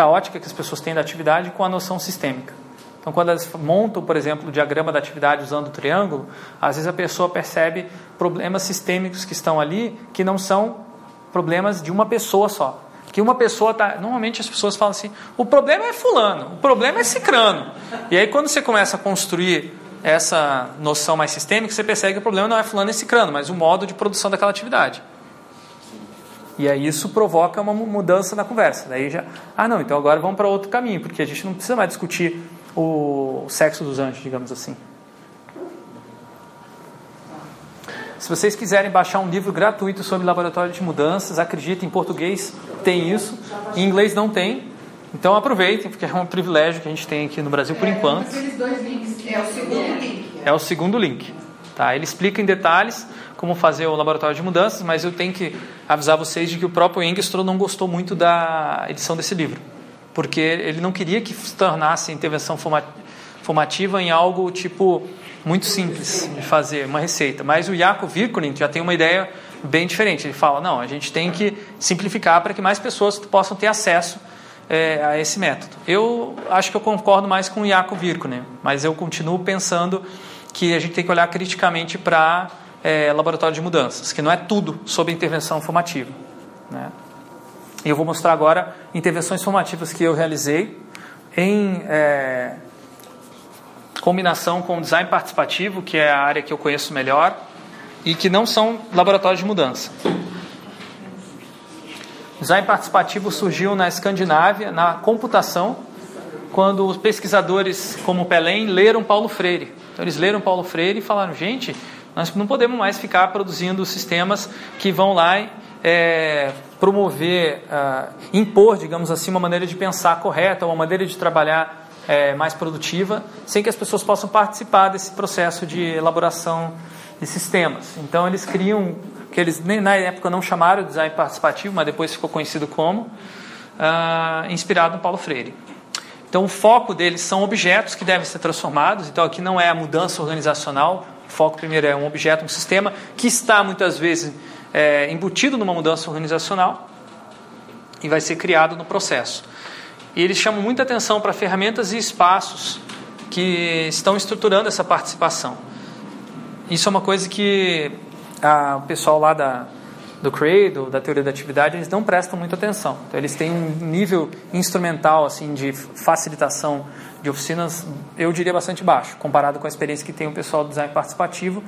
caótica que as pessoas têm da atividade com a noção sistêmica. Então, quando elas montam, por exemplo, o diagrama da atividade usando o triângulo, às vezes a pessoa percebe problemas sistêmicos que estão ali que não são problemas de uma pessoa só. Que uma pessoa tá. Normalmente as pessoas falam assim: o problema é fulano, o problema é cicrano. E aí, quando você começa a construir essa noção mais sistêmica, você percebe que o problema não é fulano e cicrano, mas o modo de produção daquela atividade. E aí isso provoca uma mu- mudança na conversa. Daí já, ah não, então agora vamos para outro caminho, porque a gente não precisa mais discutir o sexo dos anjos, digamos assim. Se vocês quiserem baixar um livro gratuito sobre laboratório de mudanças, acredite, em português tem isso, em inglês não tem. Então aproveitem, porque é um privilégio que a gente tem aqui no Brasil por enquanto. Dois links. É o segundo link. É o segundo link. Tá? Ele explica em detalhes como fazer o laboratório de mudanças, mas eu tenho que avisar vocês de que o próprio Engstrom não gostou muito da edição desse livro, porque ele não queria que se tornasse intervenção forma- formativa em algo tipo muito simples de fazer, uma receita. Mas o Jaco Virkunen já tem uma ideia bem diferente. Ele fala, não, a gente tem que simplificar para que mais pessoas possam ter acesso é, a esse método. Eu acho que eu concordo mais com o Jaco Virkunen, mas eu continuo pensando que a gente tem que olhar criticamente para é, laboratório de mudanças, que não é tudo sobre intervenção formativa. Né? E eu vou mostrar agora intervenções formativas que eu realizei em é, combinação com design participativo, que é a área que eu conheço melhor, e que não são laboratórios de mudança. Design participativo surgiu na Escandinávia, na computação, quando os pesquisadores como Pelém leram Paulo Freire. Então eles leram Paulo Freire e falaram: gente, nós não podemos mais ficar produzindo sistemas que vão lá é, promover, ah, impor, digamos assim, uma maneira de pensar correta, uma maneira de trabalhar é, mais produtiva, sem que as pessoas possam participar desse processo de elaboração de sistemas. Então eles criam, que eles na época não chamaram de design participativo, mas depois ficou conhecido como, ah, inspirado no Paulo Freire. Então, o foco deles são objetos que devem ser transformados. Então, aqui não é a mudança organizacional. O foco primeiro é um objeto, um sistema que está muitas vezes é, embutido numa mudança organizacional e vai ser criado no processo. E eles chamam muita atenção para ferramentas e espaços que estão estruturando essa participação. isso é uma coisa que a, o pessoal lá da, do Cradle, da teoria da atividade, eles não prestam muita atenção. Então, eles têm um nível instrumental assim de facilitação de oficinas, eu diria bastante baixo, comparado com a experiência que tem o pessoal do design participativo.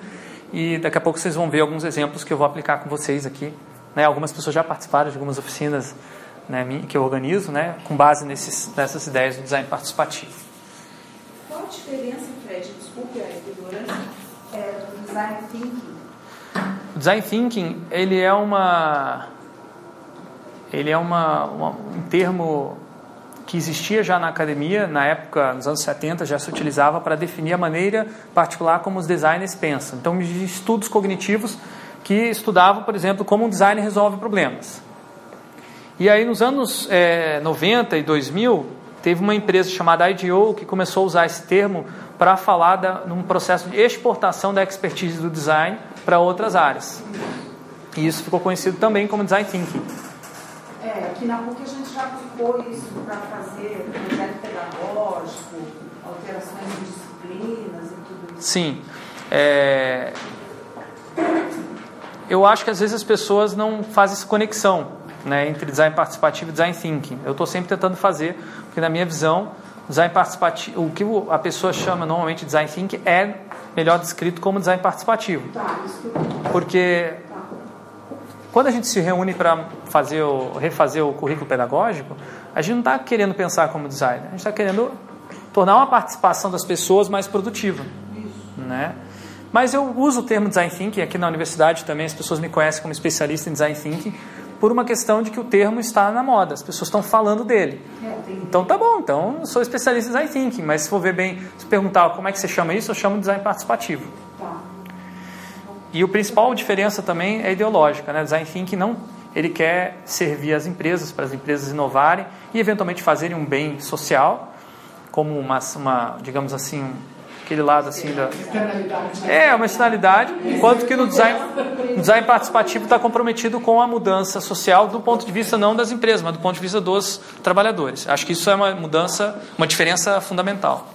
E daqui a pouco vocês vão ver alguns exemplos que eu vou aplicar com vocês aqui. Né? Algumas pessoas já participaram de algumas oficinas né, que eu organizo, né, com base nesses, nessas ideias do design participativo. Qual a diferença, Fred, desculpe a ignorância, é, do design thinking? O design thinking ele é uma ele é uma, uma, um termo que existia já na academia, na época, nos anos 70, já se utilizava para definir a maneira particular como os designers pensam. Então, estudos cognitivos que estudavam, por exemplo, como um designer resolve problemas. E aí, nos anos é, 90 e 2000, teve uma empresa chamada IDEO que começou a usar esse termo para falar num processo de exportação da expertise do design para outras áreas. E isso ficou conhecido também como design thinking. É, aqui na PUC a gente já aplicou isso para fazer projeto pedagógico, alterações de disciplinas e tudo isso. Sim. É... Eu acho que às vezes as pessoas não fazem essa conexão né, entre design participativo e design thinking. Eu estou sempre tentando fazer, porque na minha visão, design participativo, o que a pessoa chama normalmente de design thinking é melhor descrito como design participativo. Tá, porque quando a gente se reúne para fazer o, refazer o currículo pedagógico, a gente não está querendo pensar como designer, a gente está querendo tornar uma participação das pessoas mais produtiva. Né? Mas eu uso o termo design thinking aqui na universidade também, as pessoas me conhecem como especialista em design thinking, por uma questão de que o termo está na moda, as pessoas estão falando dele. Então tá bom, então eu sou especialista em design thinking, mas se for ver bem, se perguntar como é que você chama isso, eu chamo de design participativo. E o principal diferença também é ideológica, né? Design thinking não ele quer servir as empresas para as empresas inovarem e eventualmente fazerem um bem social, como uma, uma digamos assim, aquele lado assim da. É, uma externalidade, enquanto que no design, no design participativo está comprometido com a mudança social do ponto de vista não das empresas, mas do ponto de vista dos trabalhadores. Acho que isso é uma mudança, uma diferença fundamental.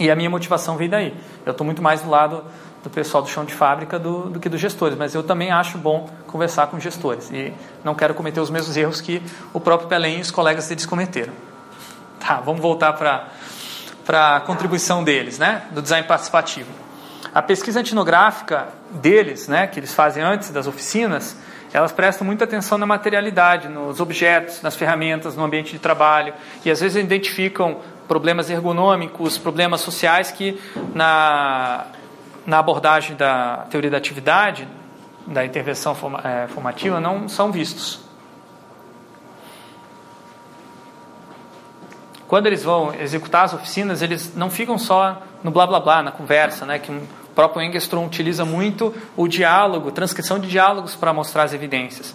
E a minha motivação vem daí. Eu estou muito mais do lado do pessoal do chão de fábrica do, do que dos gestores, mas eu também acho bom conversar com gestores e não quero cometer os mesmos erros que o próprio Pelém e os colegas deles cometeram. Tá, vamos voltar para a contribuição deles, né, do design participativo. A pesquisa etnográfica deles, né, que eles fazem antes das oficinas, elas prestam muita atenção na materialidade, nos objetos, nas ferramentas, no ambiente de trabalho, e às vezes identificam problemas ergonômicos, problemas sociais que na, na abordagem da teoria da atividade, da intervenção eh, formativa, não são vistos. quando eles vão executar as oficinas, eles não ficam só no blá blá blá, na conversa, né? Que o próprio Engstrom utiliza muito o diálogo, transcrição de diálogos para mostrar as evidências.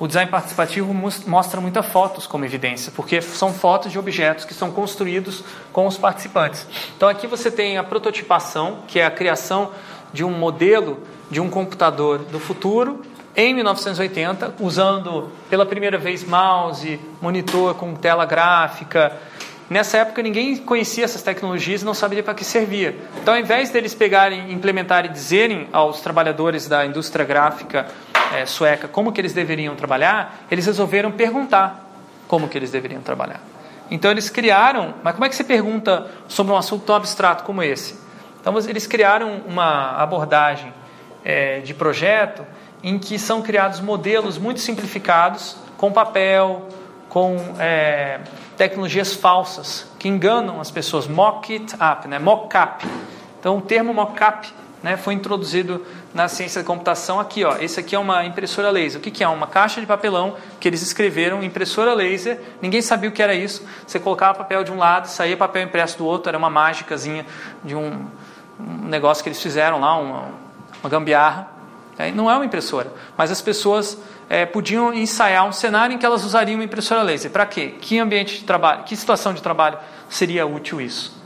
O design participativo mostra muitas fotos como evidência, porque são fotos de objetos que são construídos com os participantes. Então aqui você tem a prototipação, que é a criação de um modelo de um computador do futuro em 1980, usando pela primeira vez mouse, monitor com tela gráfica, Nessa época ninguém conhecia essas tecnologias e não sabia para que servia. Então, ao invés deles pegarem, implementarem e dizerem aos trabalhadores da indústria gráfica é, sueca como que eles deveriam trabalhar, eles resolveram perguntar como que eles deveriam trabalhar. Então eles criaram, mas como é que você pergunta sobre um assunto tão abstrato como esse? Então eles criaram uma abordagem é, de projeto em que são criados modelos muito simplificados com papel, com é, tecnologias falsas que enganam as pessoas. Mock it up, né? mock-up. Então, o termo mock-up né, foi introduzido na ciência da computação aqui. Ó. Esse aqui é uma impressora laser. O que, que é? Uma caixa de papelão que eles escreveram, impressora laser. Ninguém sabia o que era isso. Você colocava papel de um lado, saía papel impresso do outro. Era uma mágicazinha de um, um negócio que eles fizeram lá, uma, uma gambiarra. É, não é uma impressora, mas as pessoas é, podiam ensaiar um cenário em que elas usariam uma impressora laser. Para quê? Que ambiente de trabalho, que situação de trabalho seria útil isso?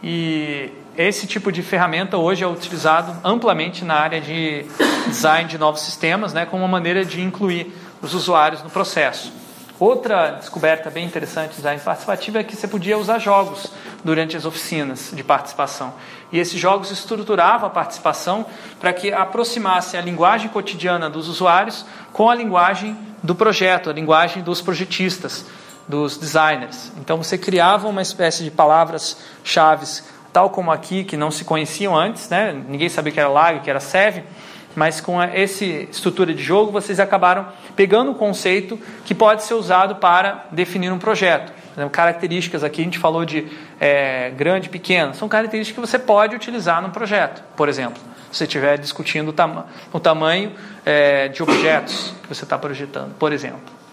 E esse tipo de ferramenta hoje é utilizado amplamente na área de design de novos sistemas, né, como uma maneira de incluir os usuários no processo. Outra descoberta bem interessante do design participativo é que você podia usar jogos durante as oficinas de participação. E esses jogos estruturavam a participação para que aproximasse a linguagem cotidiana dos usuários com a linguagem do projeto, a linguagem dos projetistas, dos designers. Então você criava uma espécie de palavras-chave, tal como aqui, que não se conheciam antes, né? ninguém sabia que era lag, que era SEV, mas com essa estrutura de jogo vocês acabaram pegando um conceito que pode ser usado para definir um projeto. Características aqui, a gente falou de é, grande pequeno, são características que você pode utilizar no projeto, por exemplo. Se você estiver discutindo o, tam o tamanho é, de objetos que você está projetando, por exemplo.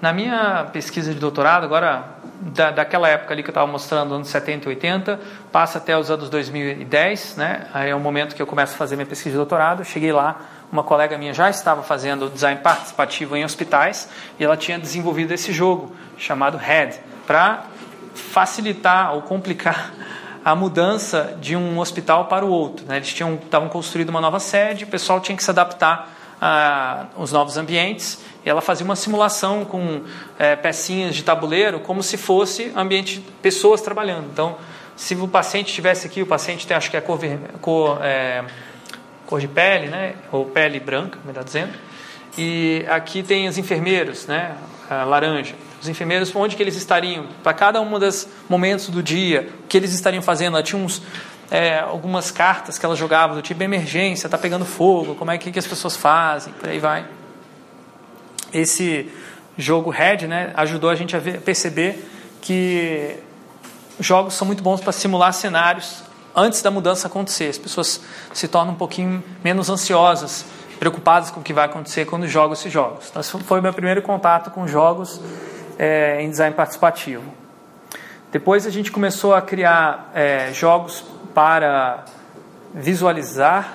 Na minha pesquisa de doutorado, agora, da, daquela época ali que eu estava mostrando, anos 70 e 80, passa até os anos 2010, né? Aí é o momento que eu começo a fazer minha pesquisa de doutorado. Cheguei lá, uma colega minha já estava fazendo design participativo em hospitais e ela tinha desenvolvido esse jogo chamado Head para facilitar ou complicar a mudança de um hospital para o outro. Né? Eles tinham estavam construindo uma nova sede, o pessoal tinha que se adaptar aos novos ambientes e ela fazia uma simulação com é, pecinhas de tabuleiro, como se fosse ambiente pessoas trabalhando. Então, se o paciente estivesse aqui, o paciente tem, acho que é cor, cor, é, cor de pele, né? ou pele branca, melhor dizendo. E aqui tem os enfermeiros, né? A laranja. Os enfermeiros, onde que eles estariam? Para cada um dos momentos do dia, o que eles estariam fazendo? Ela tinha uns, é, algumas cartas que ela jogava do tipo emergência, está pegando fogo, como é que, que as pessoas fazem, por aí vai esse jogo Red né, ajudou a gente a ver, perceber que jogos são muito bons para simular cenários antes da mudança acontecer. As pessoas se tornam um pouquinho menos ansiosas, preocupadas com o que vai acontecer quando jogam esses jogos. Então, esse foi o meu primeiro contato com jogos é, em design participativo. Depois a gente começou a criar é, jogos para visualizar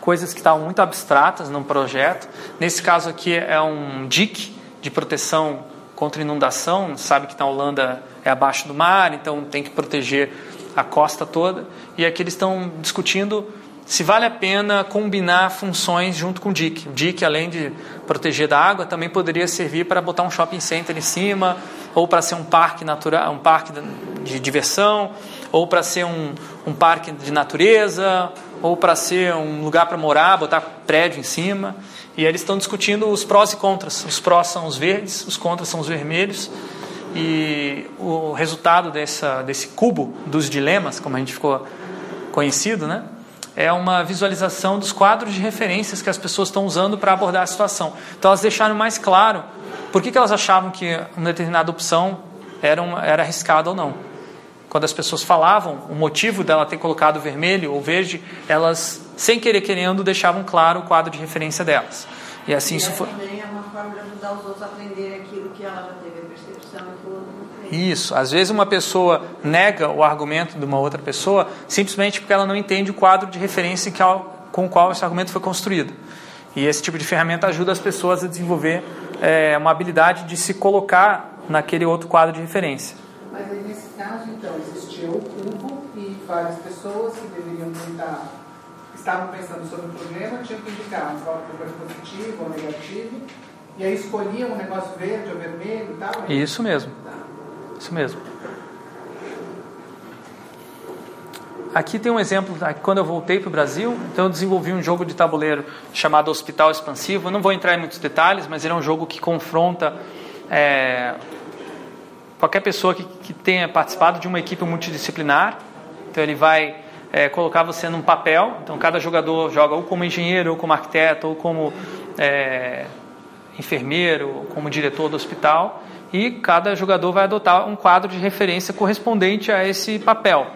coisas que estavam muito abstratas num projeto. Nesse caso aqui é um DIC de proteção contra inundação. Sabe que na Holanda é abaixo do mar, então tem que proteger a costa toda. E aqui eles estão discutindo se vale a pena combinar funções junto com o DIC. O DIC, além de proteger da água, também poderia servir para botar um shopping center em cima, ou para ser um parque natural, um parque de diversão, ou para ser um, um parque de natureza, ou para ser um lugar para morar, botar prédio em cima. E eles estão discutindo os prós e contras. Os prós são os verdes, os contras são os vermelhos. E o resultado dessa, desse cubo dos dilemas, como a gente ficou conhecido, né? é uma visualização dos quadros de referências que as pessoas estão usando para abordar a situação. Então elas deixaram mais claro por que, que elas achavam que uma determinada opção era, uma, era arriscada ou não quando as pessoas falavam o motivo dela ter colocado vermelho ou verde, elas, sem querer querendo, deixavam claro o quadro de referência delas. E assim e isso foi. também é uma forma de ajudar os outros a aprenderem aquilo que ela já teve Isso. Às vezes uma pessoa nega o argumento de uma outra pessoa simplesmente porque ela não entende o quadro de referência com o qual esse argumento foi construído. E esse tipo de ferramenta ajuda as pessoas a desenvolver é, uma habilidade de se colocar naquele outro quadro de referência. Mas aí, nesse caso, então, existia o cubo e várias pessoas que deveriam tentar, estavam pensando sobre o problema, tinham que indicar um problema positivo ou negativo, e aí escolhiam um negócio verde ou vermelho e tal? Isso mesmo. Isso mesmo. Aqui tem um exemplo, quando eu voltei para o Brasil, então eu desenvolvi um jogo de tabuleiro chamado Hospital Expansivo. Eu não vou entrar em muitos detalhes, mas ele é um jogo que confronta é, qualquer pessoa que, que tenha participado de uma equipe multidisciplinar. Então ele vai é, colocar você num papel. Então cada jogador joga ou como engenheiro, ou como arquiteto, ou como é, enfermeiro, como diretor do hospital. E cada jogador vai adotar um quadro de referência correspondente a esse papel.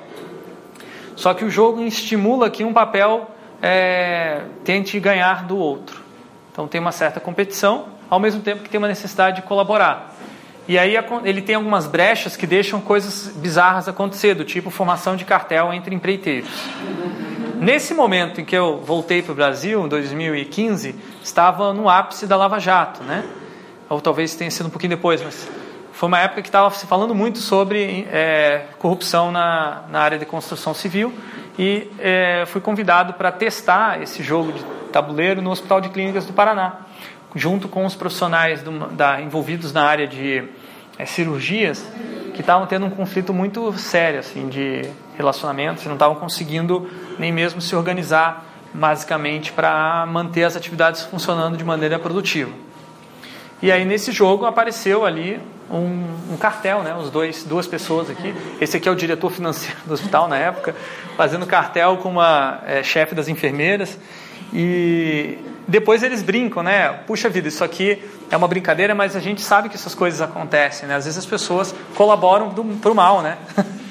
Só que o jogo estimula que um papel é, tente ganhar do outro. Então tem uma certa competição, ao mesmo tempo que tem uma necessidade de colaborar. E aí ele tem algumas brechas que deixam coisas bizarras acontecer, do tipo formação de cartel entre empreiteiros. Nesse momento em que eu voltei para o Brasil, em 2015, estava no ápice da Lava Jato, né? Ou talvez tenha sido um pouquinho depois, mas foi uma época que estava se falando muito sobre é, corrupção na, na área de construção civil e é, fui convidado para testar esse jogo de tabuleiro no Hospital de Clínicas do Paraná junto com os profissionais do, da, envolvidos na área de é, cirurgias, que estavam tendo um conflito muito sério assim de relacionamentos, não estavam conseguindo nem mesmo se organizar basicamente para manter as atividades funcionando de maneira produtiva. E aí nesse jogo apareceu ali um, um, cartel, né? Os dois, duas pessoas aqui. Esse aqui é o diretor financeiro do hospital na época, fazendo cartel com uma é, chefe das enfermeiras. E depois eles brincam, né? Puxa vida, isso aqui é uma brincadeira, mas a gente sabe que essas coisas acontecem, né? Às vezes as pessoas colaboram para o mal, né? *laughs*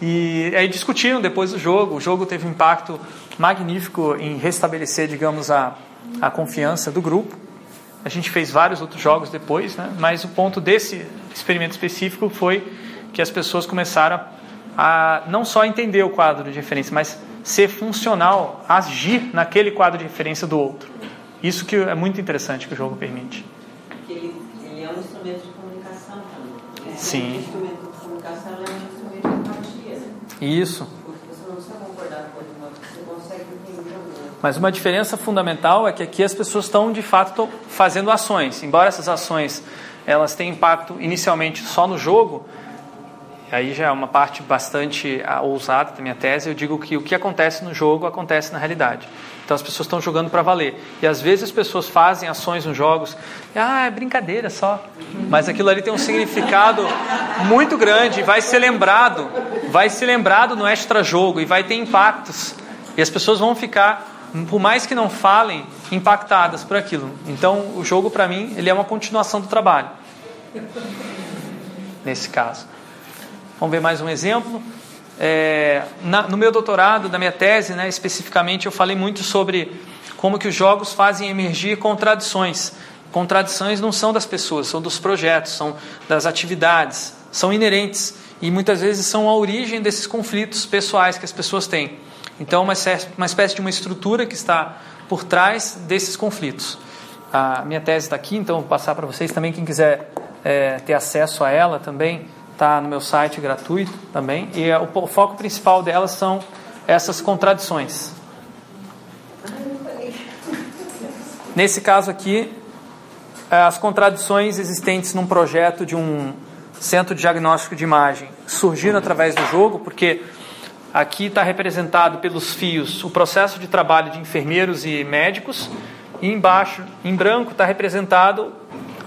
E aí discutiram depois do jogo. O jogo teve um impacto magnífico em restabelecer, digamos, a, a confiança do grupo. A gente fez vários outros jogos depois, né? mas o ponto desse experimento específico foi que as pessoas começaram a não só entender o quadro de referência, mas ser funcional, agir naquele quadro de referência do outro. Isso que é muito interessante que o jogo permite. Ele, ele é um instrumento de comunicação também. É, Sim. Um instrumento de comunicação é um instrumento de empatia. Isso. Mas uma diferença fundamental é que aqui as pessoas estão de fato fazendo ações. Embora essas ações elas tenham impacto inicialmente só no jogo, aí já é uma parte bastante ah, ousada da minha tese. Eu digo que o que acontece no jogo acontece na realidade. Então as pessoas estão jogando para valer. E às vezes as pessoas fazem ações nos jogos, ah, é brincadeira só. Mas aquilo ali tem um significado muito grande vai ser lembrado, vai ser lembrado no extra jogo e vai ter impactos. E as pessoas vão ficar por mais que não falem, impactadas por aquilo. Então, o jogo para mim, ele é uma continuação do trabalho. Nesse caso. Vamos ver mais um exemplo. É, na, no meu doutorado, da minha tese, né, especificamente, eu falei muito sobre como que os jogos fazem emergir contradições. Contradições não são das pessoas, são dos projetos, são das atividades, são inerentes e muitas vezes são a origem desses conflitos pessoais que as pessoas têm. Então, uma uma espécie de uma estrutura que está por trás desses conflitos. A minha tese está aqui, então vou passar para vocês também. Quem quiser é, ter acesso a ela também está no meu site gratuito também. E é, o, foco principal delas são essas contradições. Nesse caso aqui, é, as contradições existentes num projeto de um centro de diagnóstico de imagem surgiram através do jogo, porque Aqui está representado pelos fios o processo de trabalho de enfermeiros e médicos, e embaixo, em branco, está representado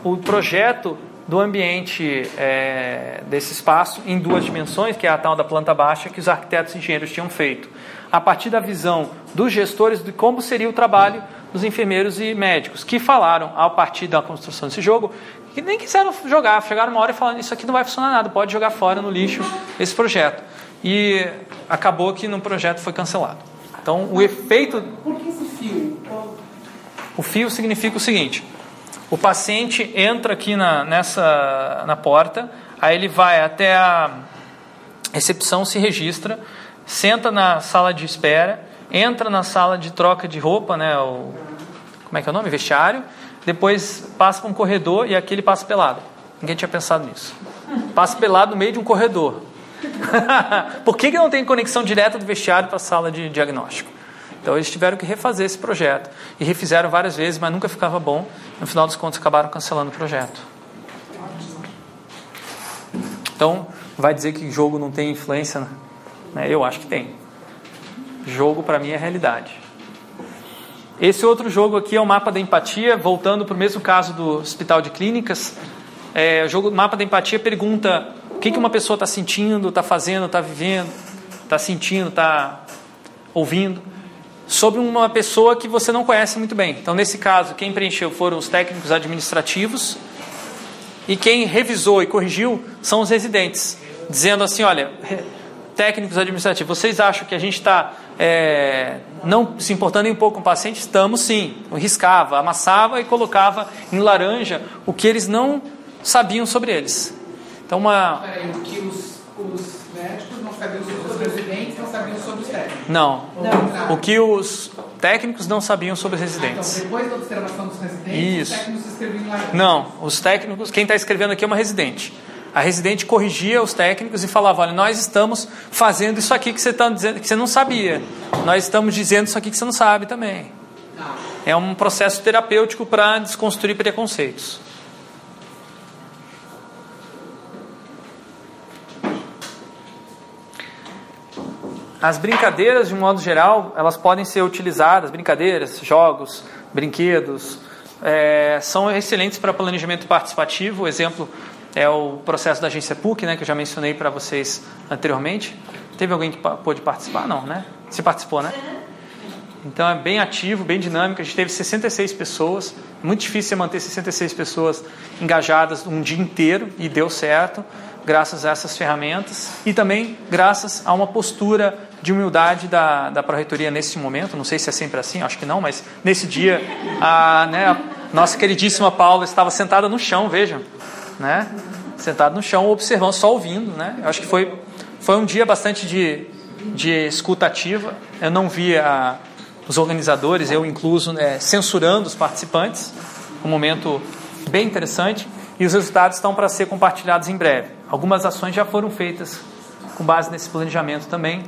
o projeto do ambiente é, desse espaço em duas dimensões, que é a tal da planta baixa que os arquitetos e engenheiros tinham feito, a partir da visão dos gestores de como seria o trabalho dos enfermeiros e médicos, que falaram, a partir da construção desse jogo, que nem quiseram jogar, chegaram uma hora e falaram: Isso aqui não vai funcionar nada, pode jogar fora no lixo esse projeto e acabou que no projeto foi cancelado. Então, o efeito. Por que esse fio? O fio significa o seguinte: o paciente entra aqui na, nessa, na porta, aí ele vai até a recepção, se registra, senta na sala de espera, entra na sala de troca de roupa, né, o, como é que é o nome? Vestiário, depois passa para um corredor e aqui ele passa pelado. Ninguém tinha pensado nisso. Passa pelado no meio de um corredor. *laughs* Por que, que não tem conexão direta do vestiário para a sala de diagnóstico? Então eles tiveram que refazer esse projeto. E refizeram várias vezes, mas nunca ficava bom. No final dos contos, acabaram cancelando o projeto. Então, vai dizer que jogo não tem influência? Né? Eu acho que tem. Jogo, para mim, é realidade. Esse outro jogo aqui é o mapa da empatia, voltando para o mesmo caso do Hospital de Clínicas. É, o jogo Mapa da Empatia pergunta o que, que uma pessoa está sentindo, está fazendo, está vivendo, está sentindo, está ouvindo, sobre uma pessoa que você não conhece muito bem. Então, nesse caso, quem preencheu foram os técnicos administrativos e quem revisou e corrigiu são os residentes, dizendo assim: olha, técnicos administrativos, vocês acham que a gente está é, não se importando um pouco com o paciente? Estamos sim. Riscava, amassava e colocava em laranja o que eles não sabiam sobre eles. Então, uma. Peraí, o que os, os médicos não sabiam sobre os sabiam sobre os técnicos. Não. O que os técnicos não sabiam sobre os Ah, residentes. então, depois da observação dos residentes, Isso. os técnicos escreviam lá. Não, os técnicos, quem está escrevendo aqui é uma residente. A residente corrigia os técnicos e falava: olha, nós estamos fazendo isso aqui que você está dizendo que você não sabia. Nós estamos dizendo isso aqui que você não sabe também. É um processo terapêutico para desconstruir preconceitos. As brincadeiras, de um modo geral, elas podem ser utilizadas, brincadeiras, jogos, brinquedos, é, são excelentes para planejamento participativo. O exemplo é o processo da agência PUC, né, que eu já mencionei para vocês anteriormente. Teve alguém que pôde participar? Não, né? Você participou, né? Então é bem ativo, bem dinâmico. A gente teve 66 pessoas. Muito difícil manter 66 pessoas engajadas um dia inteiro e deu certo, graças a essas ferramentas e também graças a uma postura de humildade da, da Proreitoria nesse momento. Não sei se é sempre assim, acho que não, mas nesse dia a, né, a nossa queridíssima Paula estava sentada no chão, vejam, né? Sentada no chão, observando, só ouvindo, né? Acho que foi, foi um dia bastante de, de escuta ativa. Eu não vi a os organizadores, eu incluso, né, censurando os participantes. Um momento bem interessante. E os resultados estão para ser compartilhados em breve. Algumas ações já foram feitas com base nesse planejamento também.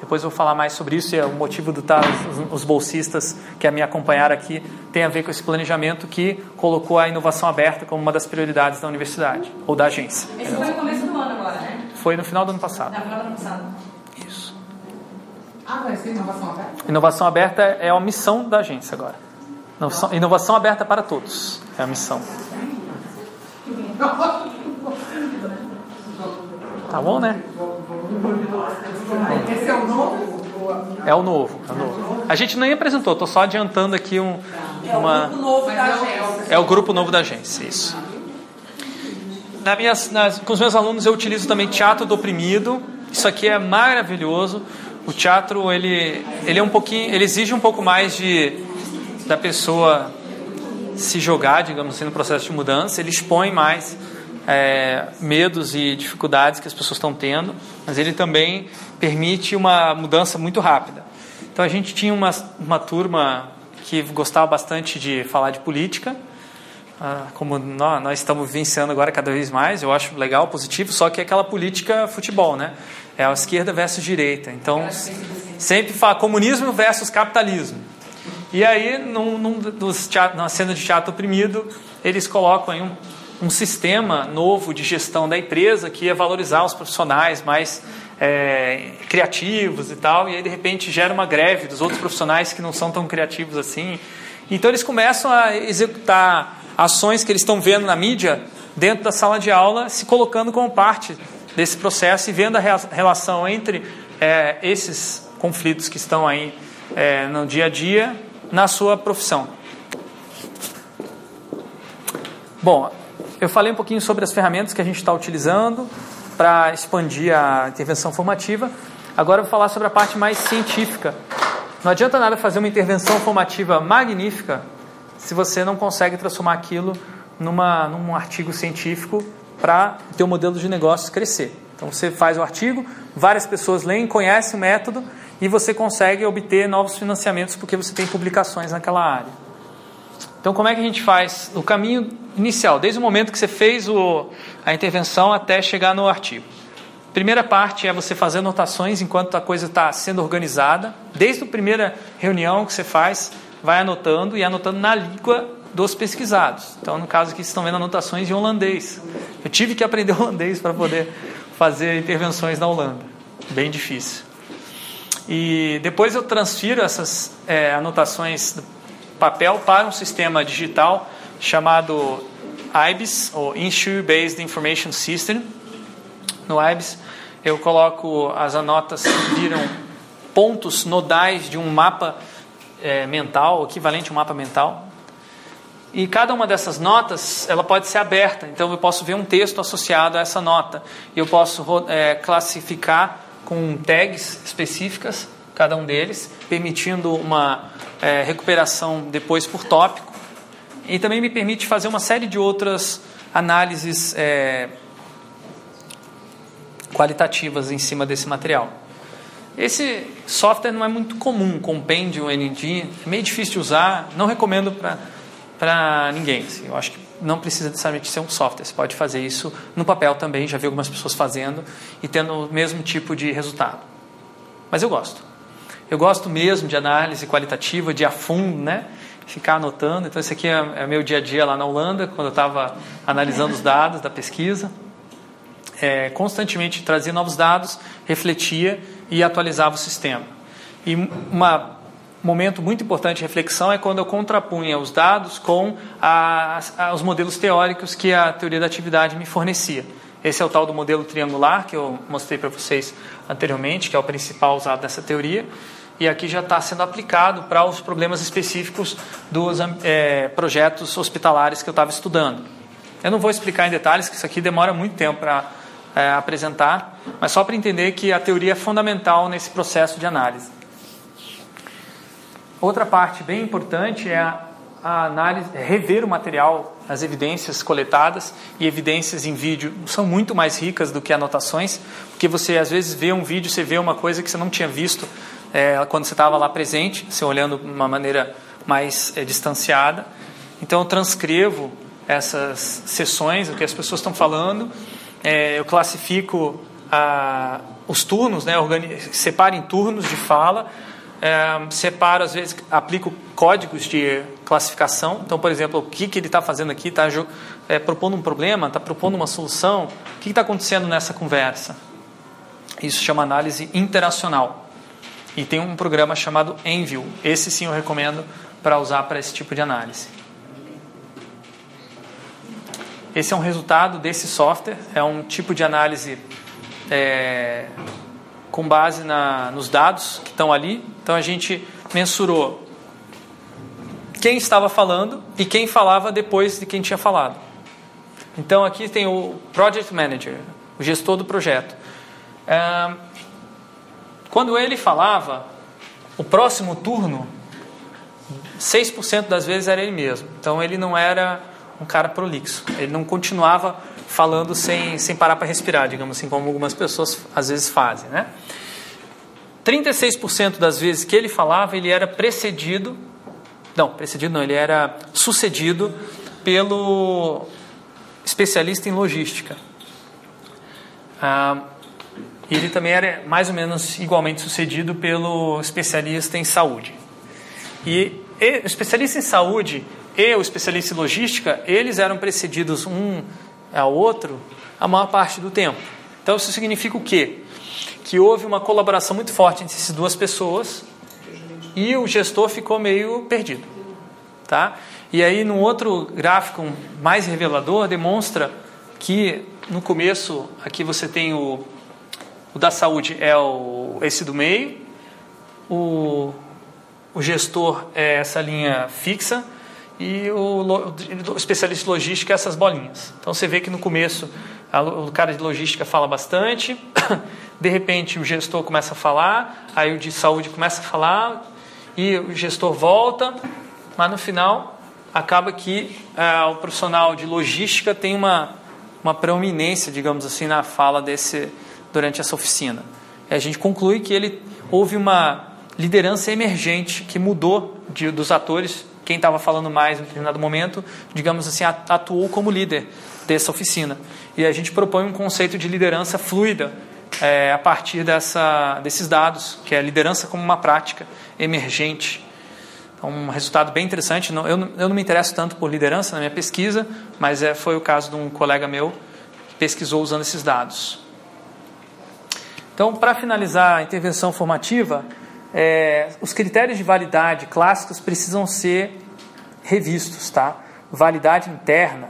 Depois eu vou falar mais sobre isso e é o motivo do estar os, bolsistas que a me acompanhar aqui tem a ver com esse planejamento que colocou a inovação aberta como uma das prioridades da universidade ou da agência. Esse foi no começo do ano agora, né? Foi no final do ano passado. No final do ano passado. Isso. Ah, vai ser inovação aberta? Inovação aberta é a missão da agência agora. Inovação, inovação aberta para todos é a missão. Tá bom, né? Esse é o novo? É o novo, é o novo. A gente nem apresentou, estou só adiantando aqui um, uma. novo Mas é o- É o grupo novo da agência, isso. Na minhas, nas- com os meus alunos eu utilizo também teatro do oprimido. Isso aqui é maravilhoso. O teatro ele, ele é um pouquinho, ele exige um pouco mais de da pessoa se jogar, digamos assim, no processo de mudança. Ele expõe mais é, medos e dificuldades que as pessoas estão tendo, mas ele também permite uma mudança muito rápida. Então a gente tinha uma, uma turma que gostava bastante de falar de política, ah, como nós, nós estamos vivenciando agora cada vez mais, eu acho legal, positivo, só que é aquela política futebol, né? É a esquerda versus direita. Então, sempre fala comunismo versus capitalismo. E aí, num, num dos teatro, cena de teatro oprimido, eles colocam aí um, um sistema novo de gestão da empresa que ia valorizar os profissionais mais é, criativos e tal, e aí de repente gera uma greve dos outros profissionais que não são tão criativos assim. Então eles começam a executar ações que eles estão vendo na mídia dentro da sala de aula, se colocando como parte desse processo e vendo a relação entre é, esses conflitos que estão aí é, no dia a dia na sua profissão. Bom, eu falei um pouquinho sobre as ferramentas que a gente está utilizando para expandir a intervenção formativa. Agora eu vou falar sobre a parte mais científica. Não adianta nada fazer uma intervenção formativa magnífica se você não consegue transformar aquilo numa, num artigo científico para o teu modelo de negócios crescer. Então você faz o artigo, várias pessoas leem, conhecem o método e você consegue obter novos financiamentos porque você tem publicações naquela área. Então, como é que a gente faz o caminho inicial, desde o momento que você fez o, a intervenção até chegar no artigo? Primeira parte é você fazer anotações enquanto a coisa está sendo organizada. Desde a primeira reunião que você faz, vai anotando e anotando na língua dos pesquisados. Então, no caso aqui, vocês estão vendo anotações em holandês. Eu tive que aprender *laughs* holandês para poder fazer intervenções na Holanda. Bem difícil. E depois eu transfiro essas é, anotações do papel para um sistema digital chamado IBIS, ou Issue Based Information System. No IBIS eu coloco as anotas que viram pontos nodais de um mapa é, mental, equivalente a um mapa mental. E cada uma dessas notas, ela pode ser aberta. Então eu posso ver um texto associado a essa nota. Eu posso é, classificar com tags específicas cada um deles, permitindo uma é, recuperação depois por tópico. E também me permite fazer uma série de outras análises é, qualitativas em cima desse material. Esse software não é muito comum, Compendium ND, é meio difícil de usar, não recomendo para ninguém. Assim, eu acho que não precisa necessariamente ser um software, você pode fazer isso no papel também, já vi algumas pessoas fazendo e tendo o mesmo tipo de resultado. Mas eu gosto. Eu gosto mesmo de análise qualitativa, de a fundo, né? Ficar anotando. Então, esse aqui é, é meu dia a dia lá na Holanda, quando eu estava analisando os dados da pesquisa. É, constantemente trazia novos dados, refletia e atualizava o sistema. E um momento muito importante de reflexão é quando eu contrapunha os dados com a, a, os modelos teóricos que a teoria da atividade me fornecia. Esse é o tal do modelo triangular que eu mostrei para vocês anteriormente, que é o principal usado nessa teoria. E aqui já está sendo aplicado para os problemas específicos dos é, projetos hospitalares que eu estava estudando. Eu não vou explicar em detalhes, que isso aqui demora muito tempo para é, apresentar, mas só para entender que a teoria é fundamental nesse processo de análise. Outra parte bem importante é a, a análise, é rever o material, as evidências coletadas e evidências em vídeo são muito mais ricas do que anotações, porque você às vezes vê um vídeo, você vê uma coisa que você não tinha visto é, quando você estava lá presente, você olhando de uma maneira mais é, distanciada. Então eu transcrevo essas sessões, o que as pessoas estão falando, é, eu classifico a, os turnos, né, separo em turnos de fala, é, separo, às vezes, aplico códigos de classificação. Então, por exemplo, o que, que ele está fazendo aqui? Está é, propondo um problema? Está propondo uma solução? O que está acontecendo nessa conversa? Isso chama análise interacional. E tem um programa chamado Envil. Esse sim eu recomendo para usar para esse tipo de análise. Esse é um resultado desse software. É um tipo de análise é, com base na, nos dados que estão ali. Então a gente mensurou quem estava falando e quem falava depois de quem tinha falado. Então aqui tem o Project Manager, o gestor do projeto. É, quando ele falava, o próximo turno, 6% das vezes era ele mesmo. Então ele não era um cara prolixo. Ele não continuava falando sem, sem parar para respirar, digamos assim, como algumas pessoas às vezes fazem, né? 36% das vezes que ele falava, ele era precedido, não, precedido não, ele era sucedido pelo especialista em logística. Ah, ele também era mais ou menos igualmente sucedido pelo especialista em saúde. E, e o especialista em saúde e o especialista em logística, eles eram precedidos um ao outro a maior parte do tempo. Então isso significa o quê? Que houve uma colaboração muito forte entre essas duas pessoas e o gestor ficou meio perdido, tá? E aí no outro gráfico mais revelador demonstra que no começo aqui você tem o, o da saúde é o esse do meio, o, o gestor é essa linha fixa e o, o especialista de logística essas bolinhas. Então você vê que no começo a, o cara de logística fala bastante, *coughs* de repente o gestor começa a falar, aí o de saúde começa a falar e o gestor volta, mas no final acaba que é, o profissional de logística tem uma, uma preeminência, digamos assim, na fala desse durante essa oficina. E a gente conclui que ele houve uma liderança emergente que mudou de, dos atores quem estava falando mais em determinado momento, digamos assim, atuou como líder dessa oficina. E a gente propõe um conceito de liderança fluida é, a partir dessa, desses dados, que é a liderança como uma prática emergente. Então, um resultado bem interessante. eu, eu não me interesso tanto por liderança na minha pesquisa, mas é, foi o caso de um colega meu que pesquisou usando esses dados. Então, para finalizar a intervenção formativa, é, os critérios de validade clássicos precisam ser revistos, tá? Validade interna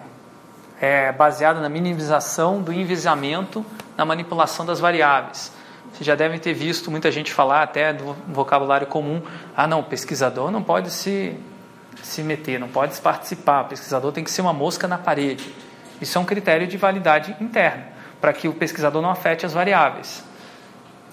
é baseada na minimização do enviesamento na manipulação das variáveis. Vocês já devem ter visto muita gente falar até do vocabulário comum, ah não, pesquisador não pode se, se meter, não pode participar, o pesquisador tem que ser uma mosca na parede. Isso é um critério de validade interna, para que o pesquisador não afete as variáveis.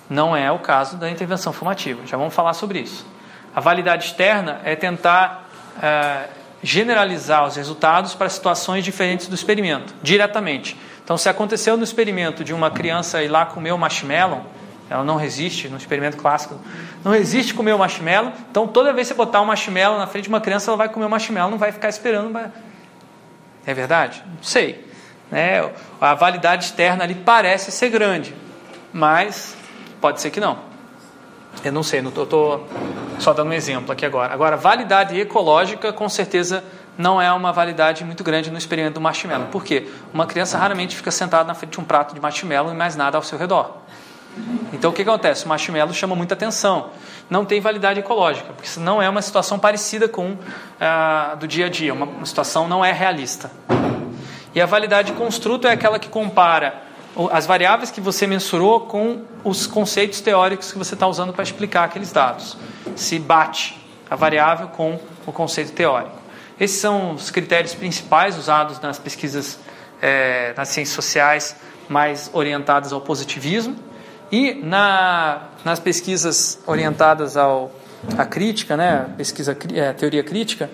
Não é o caso da intervenção formativa. Já vamos falar sobre isso. A validade externa é tentar é, generalizar os resultados para situações diferentes do experimento, diretamente. Então, se aconteceu no experimento de uma criança ir lá comer o marshmallow, ela não resiste, no experimento clássico, não resiste comer o marshmallow, então toda vez que você botar um marshmallow na frente de uma criança, ela vai comer o marshmallow, não vai ficar esperando. É verdade? Não sei. Né? A validade externa ali parece ser grande, mas Pode ser que não. Eu não sei, eu estou só dando um exemplo aqui agora. Agora, validade ecológica, com certeza, não é uma validade muito grande no experimento do marshmallow. Por quê? Uma criança raramente fica sentada na frente de um prato de marshmallow e mais nada ao seu redor. Então o que acontece? O marshmallow chama muita atenção. Não tem validade ecológica, porque isso não é uma situação parecida com a do dia a dia, uma situação não é realista. E a validade construto é aquela que compara as variáveis que você mensurou com os conceitos teóricos que você está usando para explicar aqueles dados. Se bate a variável com o conceito teórico. Esses são os critérios principais usados nas pesquisas é, nas ciências sociais mais orientadas ao positivismo e na, nas pesquisas orientadas ao, à crítica, né, pesquisa, é, teoria crítica,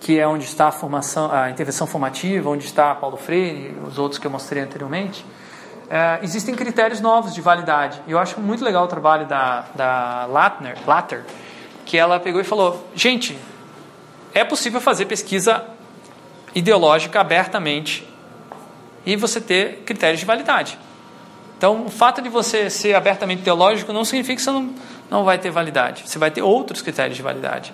que é onde está a formação, a intervenção formativa, onde está Paulo Freire, os outros que eu mostrei anteriormente é, existem critérios novos de validade. Eu acho muito legal o trabalho da, da Latner, Latter, que ela pegou e falou: gente, é possível fazer pesquisa ideológica abertamente e você ter critérios de validade. Então, o fato de você ser abertamente ideológico não significa que você não, não vai ter validade. Você vai ter outros critérios de validade.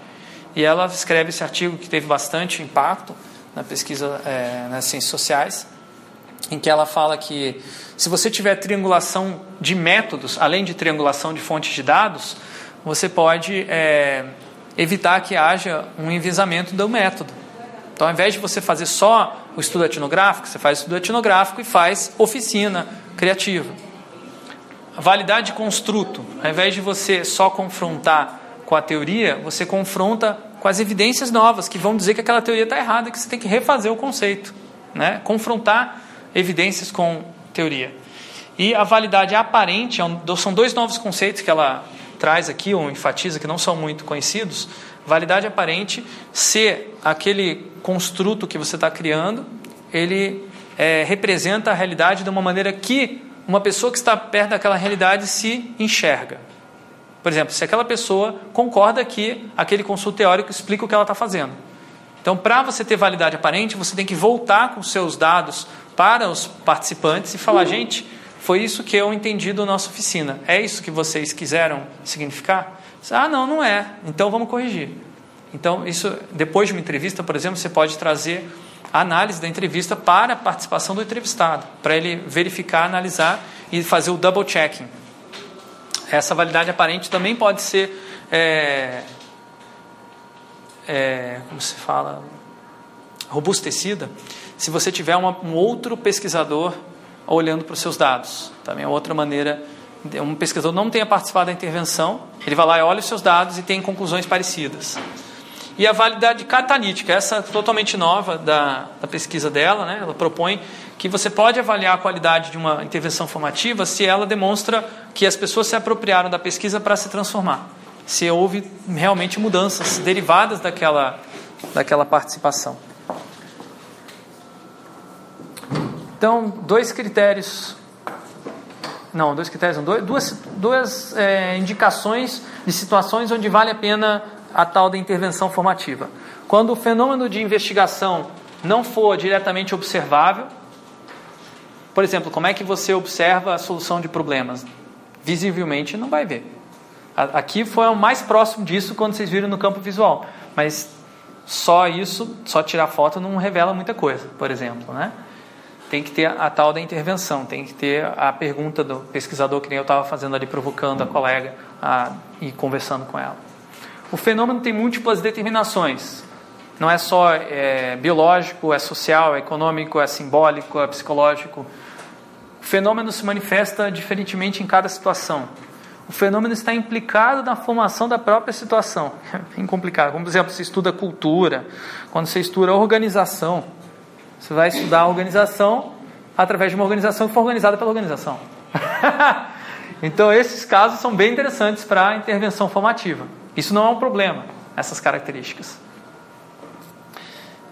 E ela escreve esse artigo que teve bastante impacto na pesquisa é, nas ciências sociais, em que ela fala que se você tiver triangulação de métodos, além de triangulação de fontes de dados, você pode é, evitar que haja um enviesamento do método. Então, ao invés de você fazer só o estudo etnográfico, você faz estudo etnográfico e faz oficina criativa. Validade de construto, ao invés de você só confrontar com a teoria, você confronta com as evidências novas que vão dizer que aquela teoria está errada, que você tem que refazer o conceito, né? Confrontar evidências com teoria. E a validade aparente é são dois novos conceitos que ela traz aqui, ou enfatiza, que não são muito conhecidos. Validade aparente ser aquele construto que você está criando, ele é, representa a realidade de uma maneira que uma pessoa que está perto daquela realidade se enxerga. Por exemplo, se aquela pessoa concorda que aquele consulto teórico explica o que ela está fazendo. Então, para você ter validade aparente, você tem que voltar com seus dados para os participantes e falar: gente, foi isso que eu entendi da nossa oficina. É isso que vocês quiseram significar? Ah, não, não é. Então vamos corrigir. Então, isso, depois de uma entrevista, por exemplo, você pode trazer a análise da entrevista para a participação do entrevistado, para ele verificar, analisar e fazer o double checking. Essa validade aparente também pode ser, é, é, como se fala, robustecida se você tiver uma, um outro pesquisador olhando para os seus dados. Também é outra maneira. Um pesquisador não tenha participado da intervenção, ele vai lá e olha os seus dados e tem conclusões parecidas. E a validade catalítica, essa totalmente nova da, da pesquisa dela, né? ela propõe que você pode avaliar a qualidade de uma intervenção formativa se ela demonstra que as pessoas se apropriaram da pesquisa para se transformar. Se houve realmente mudanças derivadas daquela, daquela participação. Então, dois critérios. Não, dois critérios, não, duas, duas é, indicações de situações onde vale a pena a tal da intervenção formativa. Quando o fenômeno de investigação não for diretamente observável, por exemplo, como é que você observa a solução de problemas? Visivelmente não vai ver. Aqui foi o mais próximo disso quando vocês viram no campo visual, mas só isso, só tirar foto não revela muita coisa, por exemplo, né? Tem que ter a, tal da intervenção, tem que ter a pergunta do pesquisador que nem eu estava fazendo ali, provocando a colega a, e conversando com ela. O fenômeno tem múltiplas determinações. Não é só é, biológico, é social, é econômico, é simbólico, é psicológico. O fenômeno se manifesta diferentemente em cada situação. O fenômeno está implicado na formação da própria situação. É *laughs* bem complicado. Como, por exemplo, você estuda cultura, quando você estuda organização. Você vai estudar a organização através de uma organização que foi organizada pela organização. *laughs* então, esses casos são bem interessantes para a intervenção formativa. Isso não é um problema, essas características.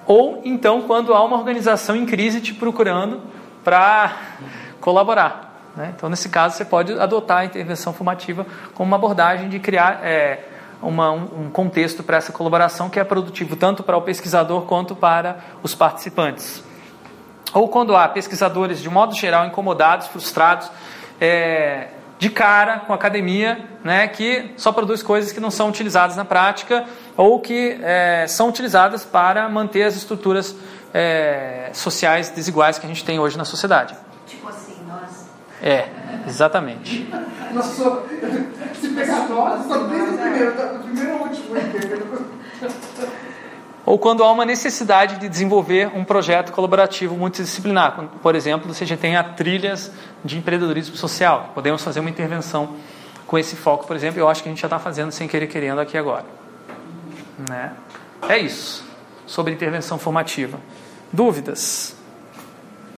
Ou então, quando há uma organização em crise te procurando para *laughs* colaborar. Né? Então, nesse caso, você pode adotar a intervenção formativa como uma abordagem de criar é, uma, um contexto para essa colaboração que é produtivo tanto para o pesquisador quanto para os participantes. Ou quando há pesquisadores, de modo geral, incomodados, frustrados, é, de cara com a academia, né, que só produz coisas que não são utilizadas na prática ou que é, são utilizadas para manter as estruturas é, sociais desiguais que a gente tem hoje na sociedade. Tipo assim, É, exatamente. Nós só, se pegar nós, só desde o primeiro, do primeiro ao último, entendeu? Ou quando há uma necessidade de desenvolver um projeto colaborativo multidisciplinar. Por exemplo, você já tem a trilhas de empreendedorismo social. Podemos fazer uma intervenção com esse foco, por exemplo. Eu acho que a gente já está fazendo sem querer querendo aqui agora. Né? É isso sobre intervenção formativa. Dúvidas?